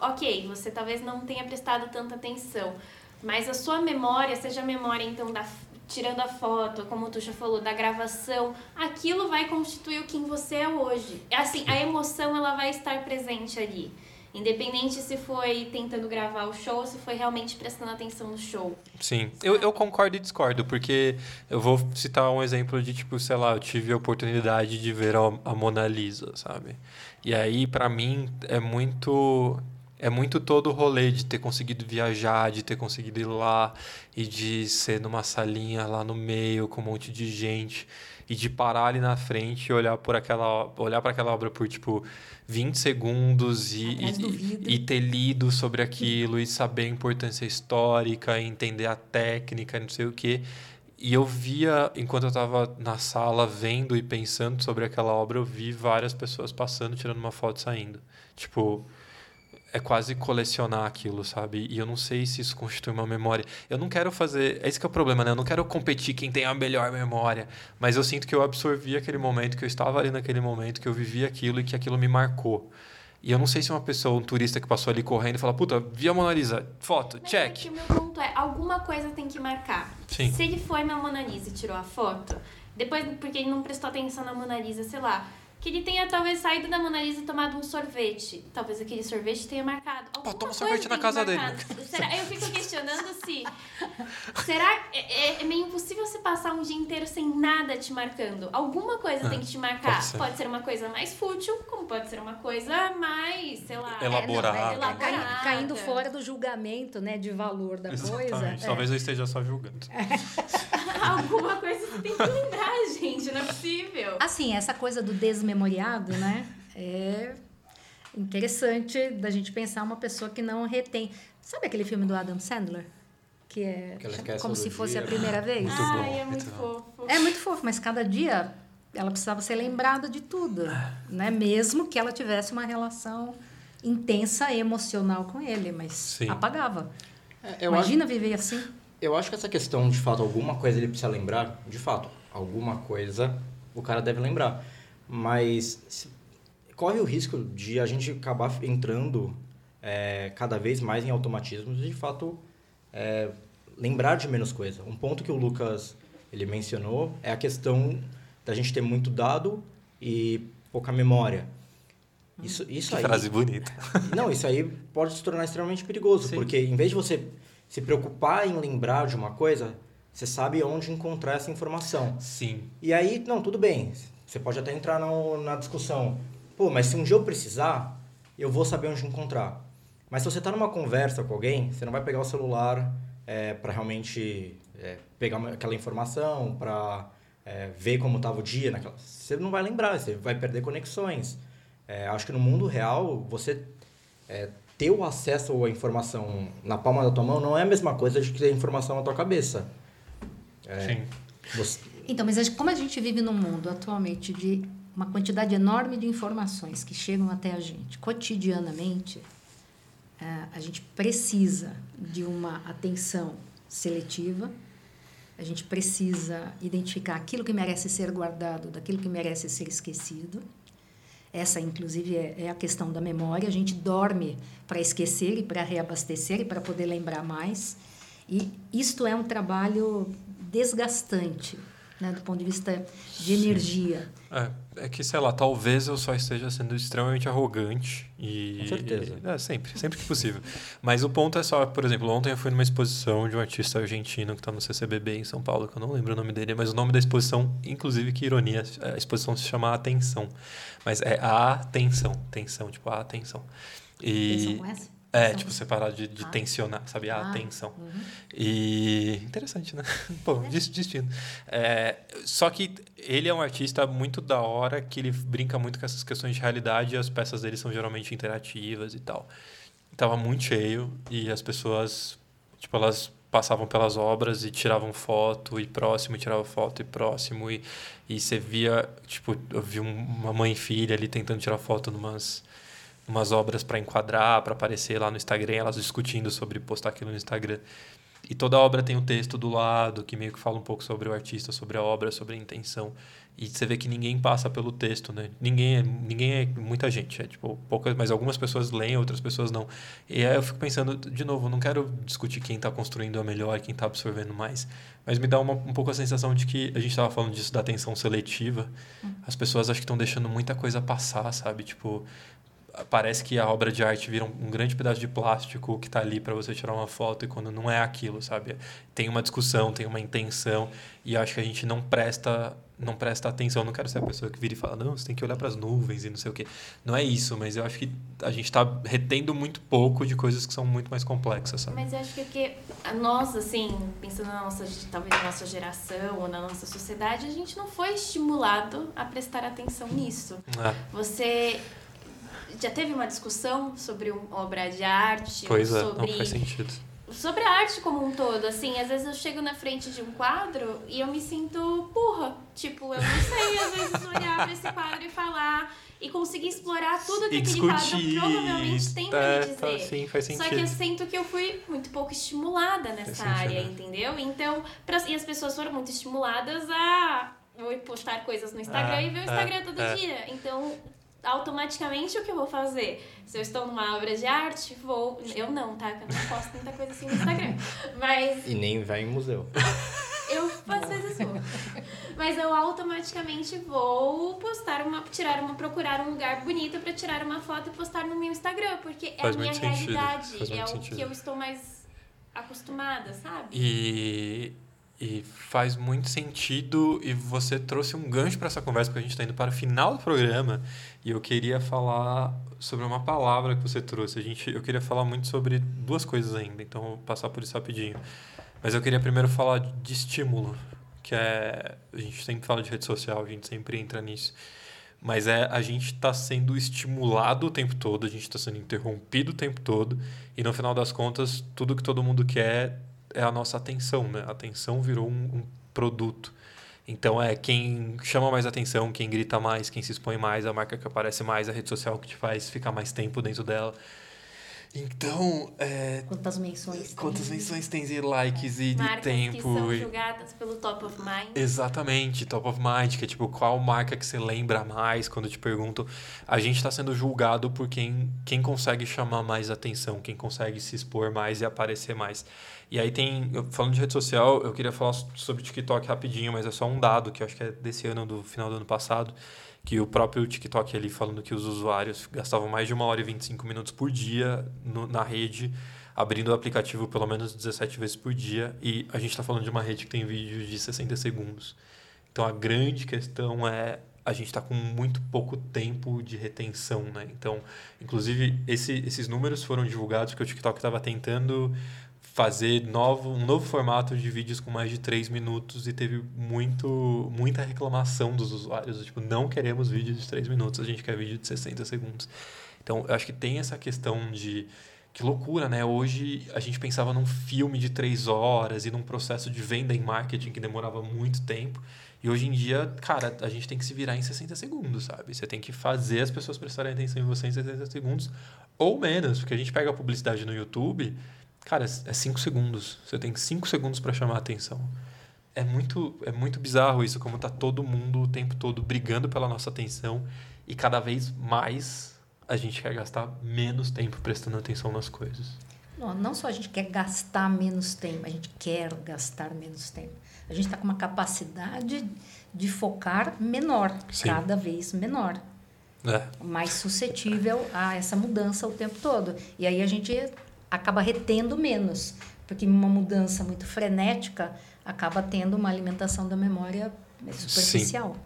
Ok, você talvez não tenha prestado tanta atenção, mas a sua memória, seja a memória então da tirando a foto, como o Tuxa falou, da gravação, aquilo vai constituir o quem você é hoje. Assim, a emoção ela vai estar presente ali. Independente se foi tentando gravar o show ou se foi realmente prestando atenção no show. Sim, eu, eu concordo e discordo, porque eu vou citar um exemplo de, tipo, sei lá, eu tive a oportunidade de ver a, a Mona Lisa, sabe? E aí, para mim, é muito é muito todo o rolê de ter conseguido viajar, de ter conseguido ir lá e de ser numa salinha lá no meio com um monte de gente e de parar ali na frente e olhar por aquela olhar para aquela obra por tipo 20 segundos e, e, e, ter lido sobre aquilo e saber a importância histórica, entender a técnica, não sei o quê. E eu via, enquanto eu estava na sala vendo e pensando sobre aquela obra, eu vi várias pessoas passando, tirando uma foto e saindo. Tipo, é quase colecionar aquilo, sabe? E eu não sei se isso constitui uma memória. Eu não quero fazer. É esse que é o problema, né? Eu não quero competir quem tem a melhor memória. Mas eu sinto que eu absorvi aquele momento, que eu estava ali naquele momento, que eu vivi aquilo e que aquilo me marcou. E eu não sei se uma pessoa, um turista que passou ali correndo e fala, puta, vi a Mona Lisa, foto, Mas check. É o meu ponto é, alguma coisa tem que marcar. Sim. Se ele foi na Mona Lisa e tirou a foto, depois, porque ele não prestou atenção na Mona Lisa, sei lá, que ele tenha talvez saído da Mona Lisa e tomado um sorvete. Talvez aquele sorvete tenha marcado. Pô, toma sorvete na casa dele. Será, eu fico questionando se. Será. É, é, é, meio impossível você passar um dia inteiro sem nada te marcando. Alguma coisa é, tem que te marcar. Pode ser. pode ser. uma coisa mais fútil, como pode ser uma coisa mais, sei lá. Elaborada. É, não, elaborada. Caindo fora do julgamento, né, de valor da Exatamente. coisa. Talvez eu esteja só julgando. Alguma coisa você tem que lembrar, gente. Não é possível. Assim, essa coisa do desmemoriamento memoriado, né? É interessante da gente pensar uma pessoa que não retém. Sabe aquele filme do Adam Sandler? Que é que como se fosse dia. a primeira vez? Muito Ai, bom, é muito, muito fofo. É muito fofo, mas cada dia ela precisava ser lembrada de tudo, né? Mesmo que ela tivesse uma relação intensa emocional com ele, mas Sim. apagava. É, Imagina acho, viver assim. Eu acho que essa questão, de fato, alguma coisa ele precisa lembrar, de fato, alguma coisa o cara deve lembrar. Mas corre o risco de a gente acabar entrando é, cada vez mais em automatismos e, de fato, é, lembrar de menos coisa. Um ponto que o Lucas ele mencionou é a questão da gente ter muito dado e pouca memória. Isso, isso que aí, frase bonita. Não, isso aí pode se tornar extremamente perigoso, Sim. porque em vez de você se preocupar em lembrar de uma coisa, você sabe onde encontrar essa informação. Sim. E aí, não, tudo bem. Você pode até entrar no, na discussão. Pô, mas se um dia eu precisar, eu vou saber onde encontrar. Mas se você está numa conversa com alguém, você não vai pegar o celular é, para realmente é, pegar uma, aquela informação, para é, ver como estava o dia. Naquela... Você não vai lembrar, você vai perder conexões. É, acho que no mundo real, você é, ter o acesso à informação na palma da tua mão não é a mesma coisa de ter a informação na tua cabeça. É, Sim. Você, então, mas como a gente vive num mundo atualmente de uma quantidade enorme de informações que chegam até a gente cotidianamente, é, a gente precisa de uma atenção seletiva, a gente precisa identificar aquilo que merece ser guardado daquilo que merece ser esquecido. Essa, inclusive, é, é a questão da memória. A gente dorme para esquecer e para reabastecer e para poder lembrar mais. E isto é um trabalho desgastante né, do ponto de vista de energia. É, é que, sei lá, talvez eu só esteja sendo extremamente arrogante e... Com certeza. é, sempre, sempre que possível. Mas o ponto é só, por exemplo, ontem eu fui numa exposição de um artista argentino que está no CCBB em São Paulo, que eu não lembro o nome dele, mas o nome da exposição, inclusive, que ironia, a exposição se chama Atenção. Mas é a Atenção, tensão, tipo, a Atenção. E... Atenção com S? É, São... tipo, separar de, de ah. tensionar, sabe? A ah, atenção. Uhum. E. Interessante, né? Pô, é. destino. É, só que ele é um artista muito da hora que ele brinca muito com essas questões de realidade e as peças dele são geralmente interativas e tal. Tava muito cheio e as pessoas, tipo, elas passavam pelas obras e tiravam foto e próximo, e tirava foto e próximo e, e você via, tipo, eu vi uma mãe e filha ali tentando tirar foto numas umas obras para enquadrar, para aparecer lá no Instagram, elas discutindo sobre postar aquilo no Instagram. E toda obra tem um texto do lado que meio que fala um pouco sobre o artista, sobre a obra, sobre a intenção. E você vê que ninguém passa pelo texto, né? Ninguém é, ninguém é muita gente, é tipo poucas, mas algumas pessoas leem, outras pessoas não. E aí eu fico pensando, de novo, não quero discutir quem está construindo a melhor, quem está absorvendo mais, mas me dá uma, um pouco a sensação de que a gente estava falando disso da atenção seletiva. Hum. As pessoas acho que estão deixando muita coisa passar, sabe? Tipo, parece que a obra de arte vira um, um grande pedaço de plástico que está ali para você tirar uma foto e quando não é aquilo, sabe? Tem uma discussão, tem uma intenção e acho que a gente não presta não presta atenção. Não quero ser a pessoa que vira e fala, não, você tem que olhar para as nuvens e não sei o quê. Não é isso, mas eu acho que a gente está retendo muito pouco de coisas que são muito mais complexas, sabe? Mas eu acho que, que nós, assim, pensando na nossa, talvez na nossa geração ou na nossa sociedade, a gente não foi estimulado a prestar atenção nisso. É. Você já teve uma discussão sobre uma obra de arte? Pois é, sobre... não faz sentido sobre a arte como um todo, assim, às vezes eu chego na frente de um quadro e eu me sinto burra. Tipo, eu não sei, às vezes, olhar pra esse quadro e falar e conseguir explorar tudo que aquele quadro provavelmente tem pra me tá, dizer. sim, faz sentido. Só que eu sinto que eu fui muito pouco estimulada nessa área, entendeu? Então, pra, e as pessoas foram muito estimuladas a vou postar coisas no Instagram ah, e ver o Instagram ah, todo ah. dia. Então, automaticamente o que eu vou fazer? Se eu estou numa obra de arte, vou. Eu não, tá? Eu não posto muita coisa assim no Instagram. Mas. E nem vai em museu. Eu às vezes vou. Mas eu automaticamente vou postar uma. tirar uma. procurar um lugar bonito para tirar uma foto e postar no meu Instagram. Porque Faz é a minha realidade. é o sentido. que eu estou mais acostumada, sabe? E e faz muito sentido e você trouxe um gancho para essa conversa porque a gente está indo para o final do programa e eu queria falar sobre uma palavra que você trouxe. A gente, eu queria falar muito sobre duas coisas ainda, então vou passar por isso rapidinho. Mas eu queria primeiro falar de estímulo, que é a gente sempre fala de rede social, a gente sempre entra nisso. Mas é a gente está sendo estimulado o tempo todo, a gente está sendo interrompido o tempo todo e no final das contas tudo que todo mundo quer é a nossa atenção, né? A atenção virou um, um produto. Então é quem chama mais atenção, quem grita mais, quem se expõe mais, a marca que aparece mais, a rede social que te faz ficar mais tempo dentro dela. Então, é, quantas menções quantas tem? menções tem e likes e Marcas de tempo que são julgadas pelo top of mind. Exatamente, top of mind, que é tipo qual marca que você lembra mais quando te perguntam. A gente está sendo julgado por quem quem consegue chamar mais atenção, quem consegue se expor mais e aparecer mais. E aí tem, falando de rede social, eu queria falar sobre TikTok rapidinho, mas é só um dado que eu acho que é desse ano, do final do ano passado, que o próprio TikTok ali falando que os usuários gastavam mais de uma hora e 25 minutos por dia no, na rede, abrindo o aplicativo pelo menos 17 vezes por dia, e a gente está falando de uma rede que tem vídeos de 60 segundos. Então a grande questão é a gente está com muito pouco tempo de retenção, né? Então, inclusive, esse, esses números foram divulgados que o TikTok estava tentando fazer novo, um novo formato de vídeos com mais de 3 minutos e teve muito, muita reclamação dos usuários. Tipo, não queremos vídeos de 3 minutos, a gente quer vídeo de 60 segundos. Então, eu acho que tem essa questão de. Que loucura, né? Hoje a gente pensava num filme de 3 horas e num processo de venda em marketing que demorava muito tempo. E hoje em dia, cara, a gente tem que se virar em 60 segundos, sabe? Você tem que fazer as pessoas prestarem atenção em você em 60 segundos ou menos, porque a gente pega a publicidade no YouTube Cara, é cinco segundos. Você tem cinco segundos para chamar a atenção. É muito, é muito bizarro isso, como tá todo mundo o tempo todo brigando pela nossa atenção e cada vez mais a gente quer gastar menos tempo prestando atenção nas coisas. Não, não só a gente quer gastar menos tempo, a gente quer gastar menos tempo. A gente está com uma capacidade de focar menor, Sim. cada vez menor. É. Mais suscetível a essa mudança o tempo todo. E aí a gente acaba retendo menos, porque uma mudança muito frenética acaba tendo uma alimentação da memória superficial. Sim.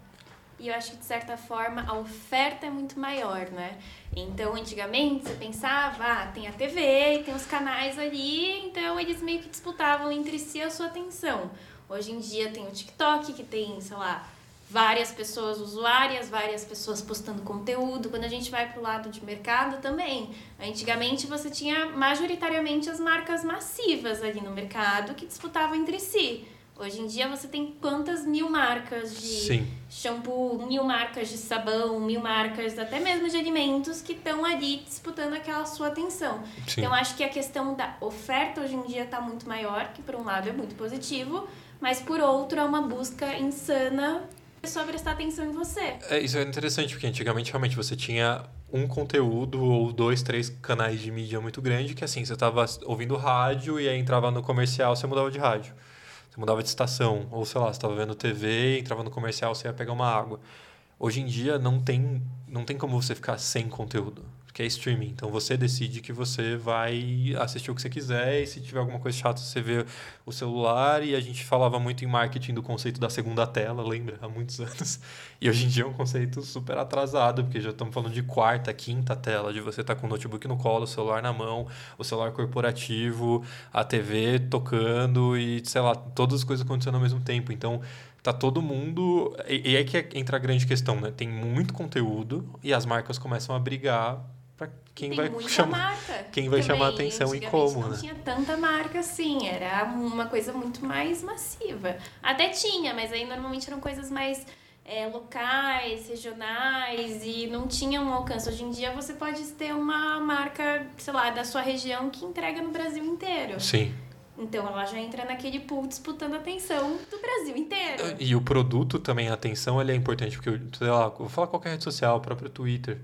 E eu acho que, de certa forma, a oferta é muito maior, né? Então, antigamente, você pensava, ah, tem a TV, tem os canais ali, então eles meio que disputavam entre si a sua atenção. Hoje em dia tem o TikTok, que tem, sei lá, várias pessoas usuárias, várias pessoas postando conteúdo. Quando a gente vai para o lado de mercado também, antigamente você tinha majoritariamente as marcas massivas ali no mercado que disputavam entre si. Hoje em dia você tem quantas mil marcas de Sim. shampoo, mil marcas de sabão, mil marcas até mesmo de alimentos que estão ali disputando aquela sua atenção. Sim. Então acho que a questão da oferta hoje em dia está muito maior, que por um lado é muito positivo, mas por outro é uma busca insana só prestar atenção em você. É, isso é interessante, porque antigamente realmente você tinha um conteúdo ou dois, três canais de mídia muito grande que assim, você estava ouvindo rádio e aí entrava no comercial, você mudava de rádio. Você mudava de estação, ou sei lá, você estava vendo TV, entrava no comercial, você ia pegar uma água. Hoje em dia não tem, não tem como você ficar sem conteúdo, porque é streaming. Então você decide que você vai assistir o que você quiser e se tiver alguma coisa chata você vê o celular e a gente falava muito em marketing do conceito da segunda tela, lembra? Há muitos anos. E hoje em dia é um conceito super atrasado, porque já estamos falando de quarta, quinta tela, de você estar tá com o notebook no colo, o celular na mão, o celular corporativo, a TV tocando e, sei lá, todas as coisas acontecendo ao mesmo tempo. Então, tá todo mundo. E, e aí que entra a grande questão, né? Tem muito conteúdo e as marcas começam a brigar para quem vai chamar quem vai chamar atenção e como, não né? tinha tanta marca assim, era uma coisa muito mais massiva. Até tinha, mas aí normalmente eram coisas mais é, locais, regionais e não tinha um alcance. Hoje em dia você pode ter uma marca, sei lá, da sua região que entrega no Brasil inteiro. Sim. Então ela já entra naquele pool disputando a atenção do Brasil inteiro. E o produto também, a atenção, ele é importante, porque, sei lá, vou falar qualquer rede social, o próprio Twitter.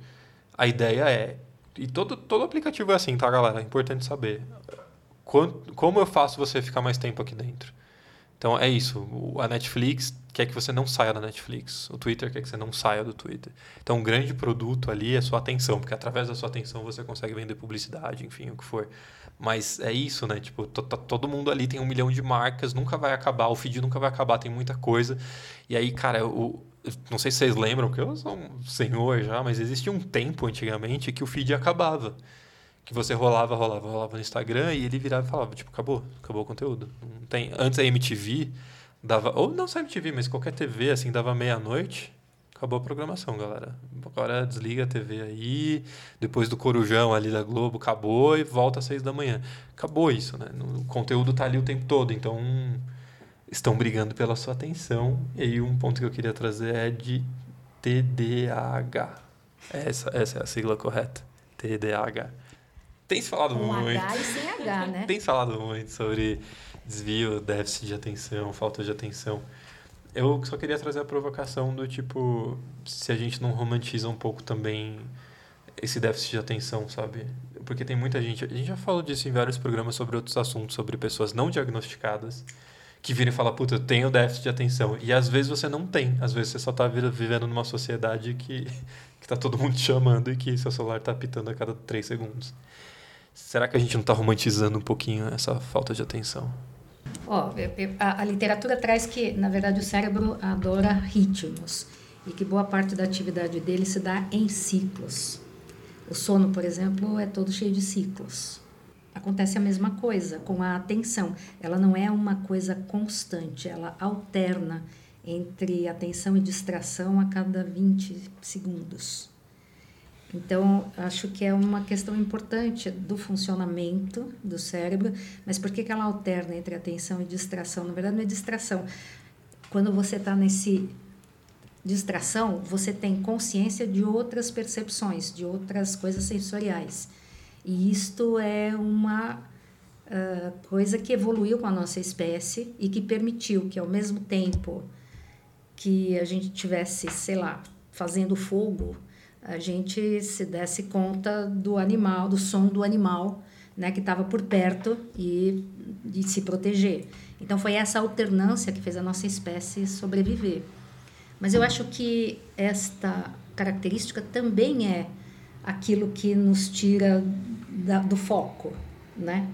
A ideia é. E todo, todo aplicativo é assim, tá, galera? É importante saber. Quanto, como eu faço você ficar mais tempo aqui dentro? Então é isso. A Netflix quer que você não saia da Netflix. O Twitter quer que você não saia do Twitter. Então um grande produto ali é sua atenção, porque através da sua atenção você consegue vender publicidade, enfim, o que for. Mas é isso, né? Tipo, to- to- todo mundo ali tem um milhão de marcas, nunca vai acabar, o feed nunca vai acabar, tem muita coisa. E aí, cara, o, não sei se vocês lembram, porque eu sou um senhor já, mas existia um tempo antigamente que o feed acabava. Que você rolava, rolava, rolava no Instagram e ele virava e falava, tipo, acabou, acabou o conteúdo. Não tem... Antes a MTV dava, ou não só MTV, mas qualquer TV, assim, dava meia-noite, acabou a programação, galera. Agora desliga a TV aí, depois do Corujão ali da Globo, acabou e volta às seis da manhã. Acabou isso, né? O conteúdo tá ali o tempo todo, então estão brigando pela sua atenção. E aí um ponto que eu queria trazer é de TDAH. Essa, essa é a sigla correta. TDAH. Tem se falado Com muito. H e sem H, né? Tem se falado muito sobre desvio, déficit de atenção, falta de atenção. Eu só queria trazer a provocação do tipo, se a gente não romantiza um pouco também esse déficit de atenção, sabe? Porque tem muita gente, a gente já falou disso em vários programas sobre outros assuntos, sobre pessoas não diagnosticadas, que viram e puta, eu tenho déficit de atenção. E às vezes você não tem, às vezes você só tá vi- vivendo numa sociedade que, que tá todo mundo te chamando e que seu celular tá apitando a cada três segundos. Será que a gente não tá romantizando um pouquinho essa falta de atenção? Ó, a, a literatura traz que, na verdade, o cérebro adora ritmos e que boa parte da atividade dele se dá em ciclos. O sono, por exemplo, é todo cheio de ciclos. Acontece a mesma coisa com a atenção. Ela não é uma coisa constante, ela alterna entre atenção e distração a cada 20 segundos. Então, acho que é uma questão importante do funcionamento do cérebro, mas por que, que ela alterna entre atenção e distração? Na verdade, não é distração. Quando você está nesse distração, você tem consciência de outras percepções, de outras coisas sensoriais. E isto é uma ah, coisa que evoluiu com a nossa espécie e que permitiu que, ao mesmo tempo que a gente tivesse, sei lá, fazendo fogo, a gente se desse conta do animal, do som do animal, né, que estava por perto e de se proteger. Então foi essa alternância que fez a nossa espécie sobreviver. Mas eu acho que esta característica também é aquilo que nos tira da, do foco, né?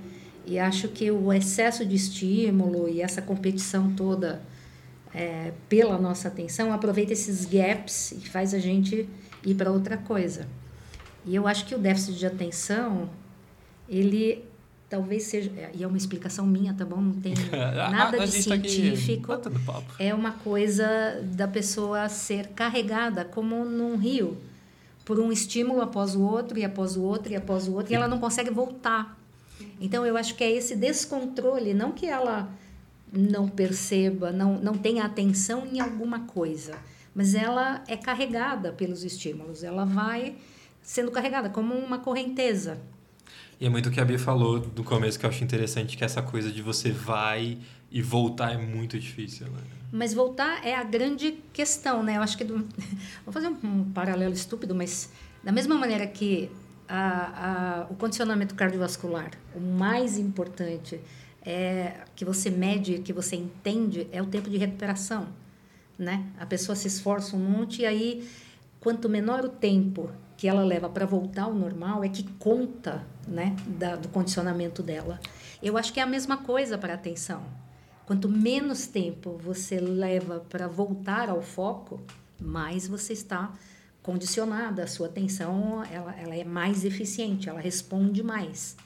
E acho que o excesso de estímulo e essa competição toda é, pela nossa atenção aproveita esses gaps e faz a gente ir para outra coisa. E eu acho que o déficit de atenção, ele talvez seja, e é uma explicação minha, tá bom? Não tem nada de tá científico. É uma coisa da pessoa ser carregada como num rio por um estímulo após o outro e após o outro e após o outro e ela não consegue voltar. Então eu acho que é esse descontrole, não que ela não perceba, não, não tenha atenção em alguma coisa, mas ela é carregada pelos estímulos, ela vai sendo carregada como uma correnteza. E é muito o que a Bia falou do começo que eu acho interessante, que essa coisa de você vai e voltar é muito difícil, né? Mas voltar é a grande questão, né? Eu acho que... Do... Vou fazer um, paralelo estúpido, mas da mesma maneira que a, a, o condicionamento cardiovascular, o mais importante é que você mede, que você entende, é o tempo de recuperação, né? A pessoa se esforça um monte e aí, quanto menor o tempo que ela leva para voltar ao normal, é que conta, né, da, do condicionamento dela. Eu acho que é a mesma coisa para a atenção. Quanto menos tempo você leva para voltar ao foco, mais você está condicionada, a sua atenção ela, ela é mais eficiente, ela responde mais.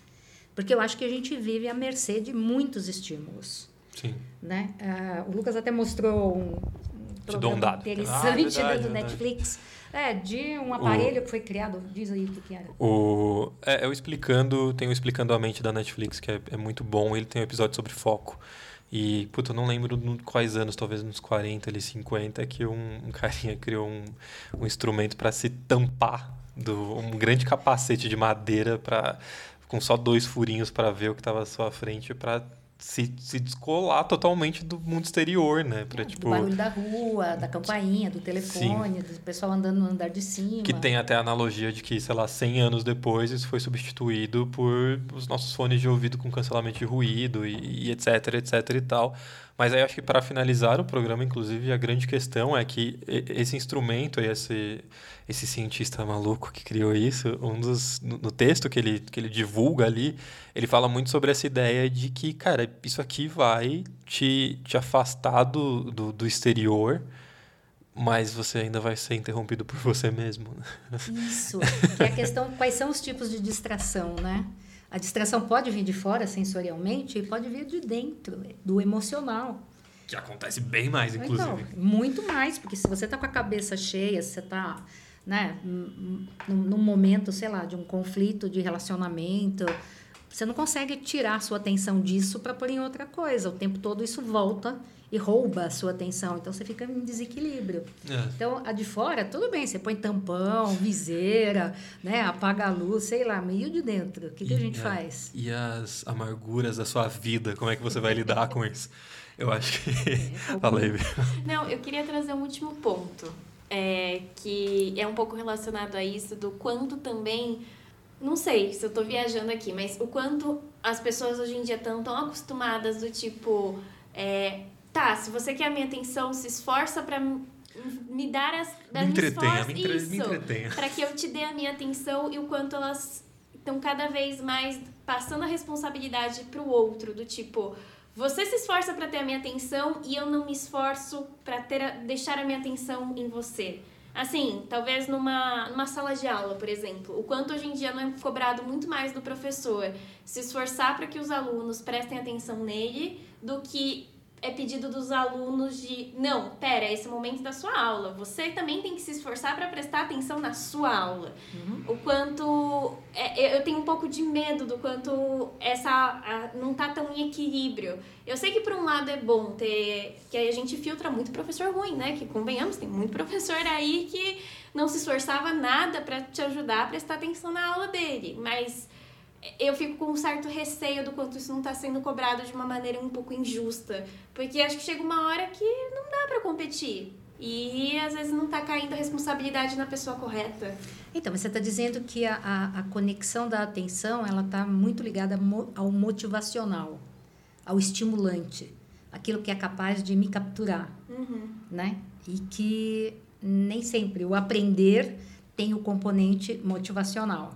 Porque eu acho que a gente vive à mercê de muitos estímulos. Sim. Né? Uh, o Lucas até mostrou um, um programa um dado. interessante ah, verdade, do Netflix. É, de um aparelho o, que foi criado. Diz aí o que, que era. O, é, eu explicando, tenho explicando a mente da Netflix, que é, é muito bom. Ele tem um episódio sobre foco. E, puta, eu não lembro quais anos, talvez nos 40, ali, 50, que um, um carinha criou um, um instrumento para se tampar do um grande capacete de madeira para com só dois furinhos para ver o que estava à sua frente para se, se descolar totalmente do mundo exterior, né? Pra, é, tipo... Do barulho da rua, da campainha, do telefone, Sim. do pessoal andando no andar de cima. Que tem até a analogia de que, sei lá, 100 anos depois isso foi substituído por os nossos fones de ouvido com cancelamento de ruído e, e etc, etc e tal. Mas aí acho que para finalizar o programa, inclusive, a grande questão é que esse instrumento, esse, esse cientista maluco que criou isso, um dos, no texto que ele, que ele divulga ali, ele fala muito sobre essa ideia de que, cara, isso aqui vai te, te afastar do, do, do exterior, mas você ainda vai ser interrompido por você mesmo. Né? Isso, que é a questão, quais são os tipos de distração, né? A distração pode vir de fora sensorialmente e pode vir de dentro, do emocional. Que acontece bem mais, então, inclusive. Então, muito mais, porque se você está com a cabeça cheia, se você está né, num momento, sei lá, de um conflito de relacionamento, você não consegue tirar a sua atenção disso para pôr em outra coisa. O tempo todo isso volta e rouba a sua atenção. Então você fica em desequilíbrio. É. Então a de fora, tudo bem, você põe tampão, viseira, né, apaga a luz, sei lá, meio de dentro. O que, que a gente faz? E as amarguras da sua vida, como é que você vai lidar com isso? Eu acho que. É, Falei. Não, eu queria trazer um último ponto. É, que é um pouco relacionado a isso, do quanto também não sei se eu tô viajando aqui, mas o quanto as pessoas hoje em dia estão tão acostumadas do tipo, é, tá, se você quer a minha atenção, se esforça para me dar as. Me entretenha, me, entre, me entretenha. Para que eu te dê a minha atenção e o quanto elas estão cada vez mais passando a responsabilidade para o outro, do tipo. Você se esforça para ter a minha atenção e eu não me esforço para ter deixar a minha atenção em você. Assim, talvez numa, numa sala de aula, por exemplo, o quanto hoje em dia não é cobrado muito mais do professor se esforçar para que os alunos prestem atenção nele do que é pedido dos alunos de não, pera, esse é o momento da sua aula. Você também tem que se esforçar para prestar atenção na sua aula. Uhum. O quanto é, eu tenho um pouco de medo do quanto essa a, não tá tão em equilíbrio. Eu sei que por um lado é bom ter que a gente filtra muito professor ruim, né? Que convenhamos, tem muito professor aí que não se esforçava nada para te ajudar a prestar atenção na aula dele, mas eu fico com um certo receio do quanto isso não está sendo cobrado de uma maneira um pouco injusta. Porque acho que chega uma hora que não dá para competir. E às vezes não está caindo a responsabilidade na pessoa correta. Então, você está dizendo que a, a, a, conexão da atenção ela está muito ligada ao motivacional, ao estimulante, aquilo que é capaz de me capturar, uhum. né? E que nem sempre o aprender tem o componente motivacional.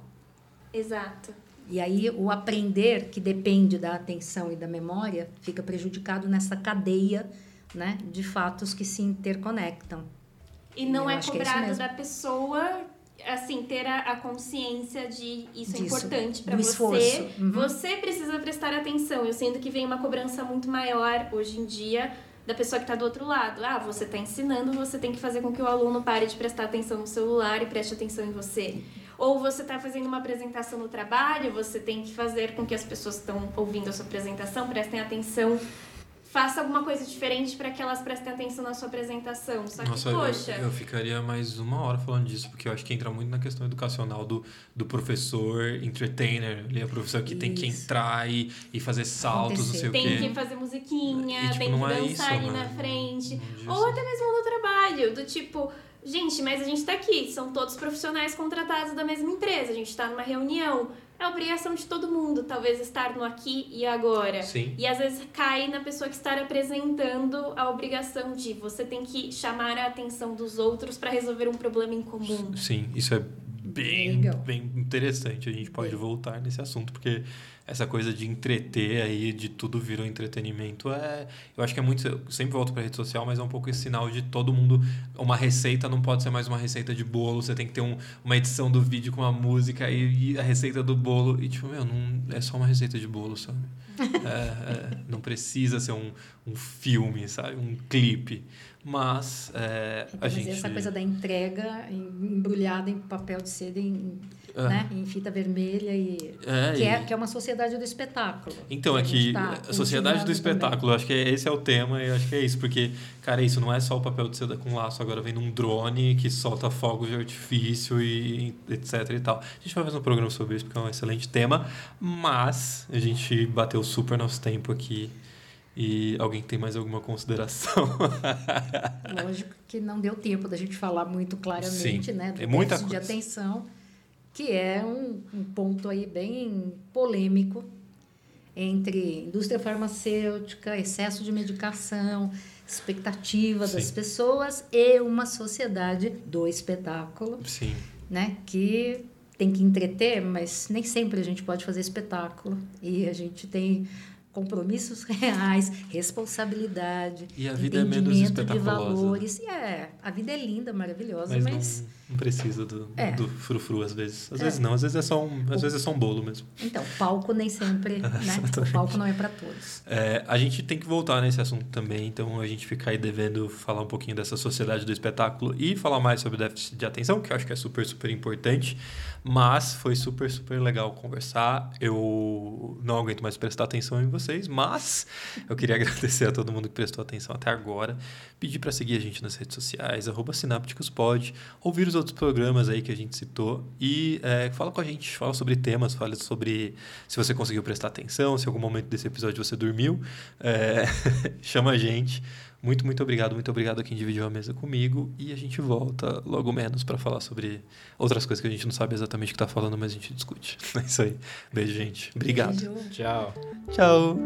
Exato. E aí o aprender, que depende da atenção e da memória, fica prejudicado nessa cadeia né, de fatos que se interconectam. E não e é, é cobrado é da pessoa assim ter a, a consciência de isso é Disso, é importante para você. Uhum. Você precisa prestar atenção. Eu sinto que vem uma cobrança muito maior hoje em dia da pessoa que está do outro lado. Ah, você está ensinando, você tem que fazer com que o aluno pare de prestar atenção no celular e preste atenção em você. Ou você está fazendo uma apresentação no trabalho, você tem que fazer com que as pessoas que estão ouvindo a sua apresentação prestem atenção faça alguma coisa diferente para que elas prestem atenção na sua apresentação. Só que, Nossa, poxa. eu, eu ficaria mais uma hora falando disso, porque eu acho que entra muito na questão educacional do, do professor entertainer, ali, a professor que tem que Isso. entrar e, e fazer saltos, não sei o Tem quê. que fazer musiquinha, E, tipo, tem que é dançar isso, ali né? na frente. Não diz Ou isso. até mesmo no trabalho, do tipo, gente, mas a gente tá aqui, são todos profissionais contratados da mesma empresa, a gente tá numa reunião. É obrigação de todo mundo, talvez estar no aqui e agora. Sim. E às vezes cai na pessoa que está apresentando a obrigação de você tem que chamar a atenção dos outros para resolver um problema em comum. Sim, isso é bem, Legal. bem interessante. A gente pode voltar nesse assunto, porque essa coisa de entreter aí, de tudo virou entretenimento, é. Eu acho que é muito. Eu sempre volto pra rede social, mas é um pouco esse sinal de todo mundo. Uma receita não pode ser mais uma receita de bolo, você tem que ter um, uma edição do vídeo com uma música e, e a receita do bolo. E tipo, meu, não é só uma receita de bolo, sabe? É, é, não precisa ser um, um filme, sabe? Um clipe. Mas é, a Mas gente. essa coisa da entrega em- embrulhada em papel de seda, em, É. né, em fita vermelha, e, É, que, é, e- que é uma sociedade do espetáculo. Então, é que tá a sociedade do também. espetáculo, acho que é- esse é o tema e acho que é isso, porque, cara, isso não é só o papel de seda com laço, agora vem num drone que solta fogos de artifício e etc e tal. A gente vai fazer um programa sobre isso porque é um excelente tema, mas a gente bateu super nosso tempo aqui e alguém tem mais alguma consideração? Lógico que não deu tempo da gente falar muito claramente, Sim, né, do é muita déficit de coisa. atenção, que é um, um ponto aí bem polêmico entre indústria farmacêutica, excesso de medicação, expectativa das Sim. pessoas e uma sociedade do espetáculo, Sim. né, que tem que entreter, mas nem sempre a gente pode fazer espetáculo e a gente tem compromissos reais, responsabilidade, E a vida é menos entendimento de espetaculosa. valores. E é, a vida é linda, maravilhosa, Mas, mas, não, não precisa do, É. do frufru às vezes. Às É. vezes não, às vezes é só um, às vezes é só um bolo mesmo. então, palco nem sempre, né? O palco não é para todos. É, a gente tem que voltar nesse assunto também, então a gente fica aí devendo falar um pouquinho dessa sociedade do espetáculo e falar mais sobre déficit de atenção, que eu acho que é super, super importante. Mas foi super, super legal conversar. Eu não aguento mais prestar atenção em vocês, mas eu queria agradecer a todo mundo que prestou atenção até agora. Pedir para seguir a gente nas redes sociais, arroba Sinápticos ouvir os outros programas aí que a gente citou e é, fala com a gente, fala sobre temas, fala sobre se você conseguiu prestar atenção, se em algum momento desse episódio você dormiu, é, chama a gente. Muito, muito obrigado, muito obrigado a quem dividiu a mesa comigo. E a gente volta logo menos para falar sobre outras coisas que a gente não sabe exatamente o que está falando, mas a gente discute. É isso aí. Beijo, gente. Obrigado. Beijo. Tchau. Tchau.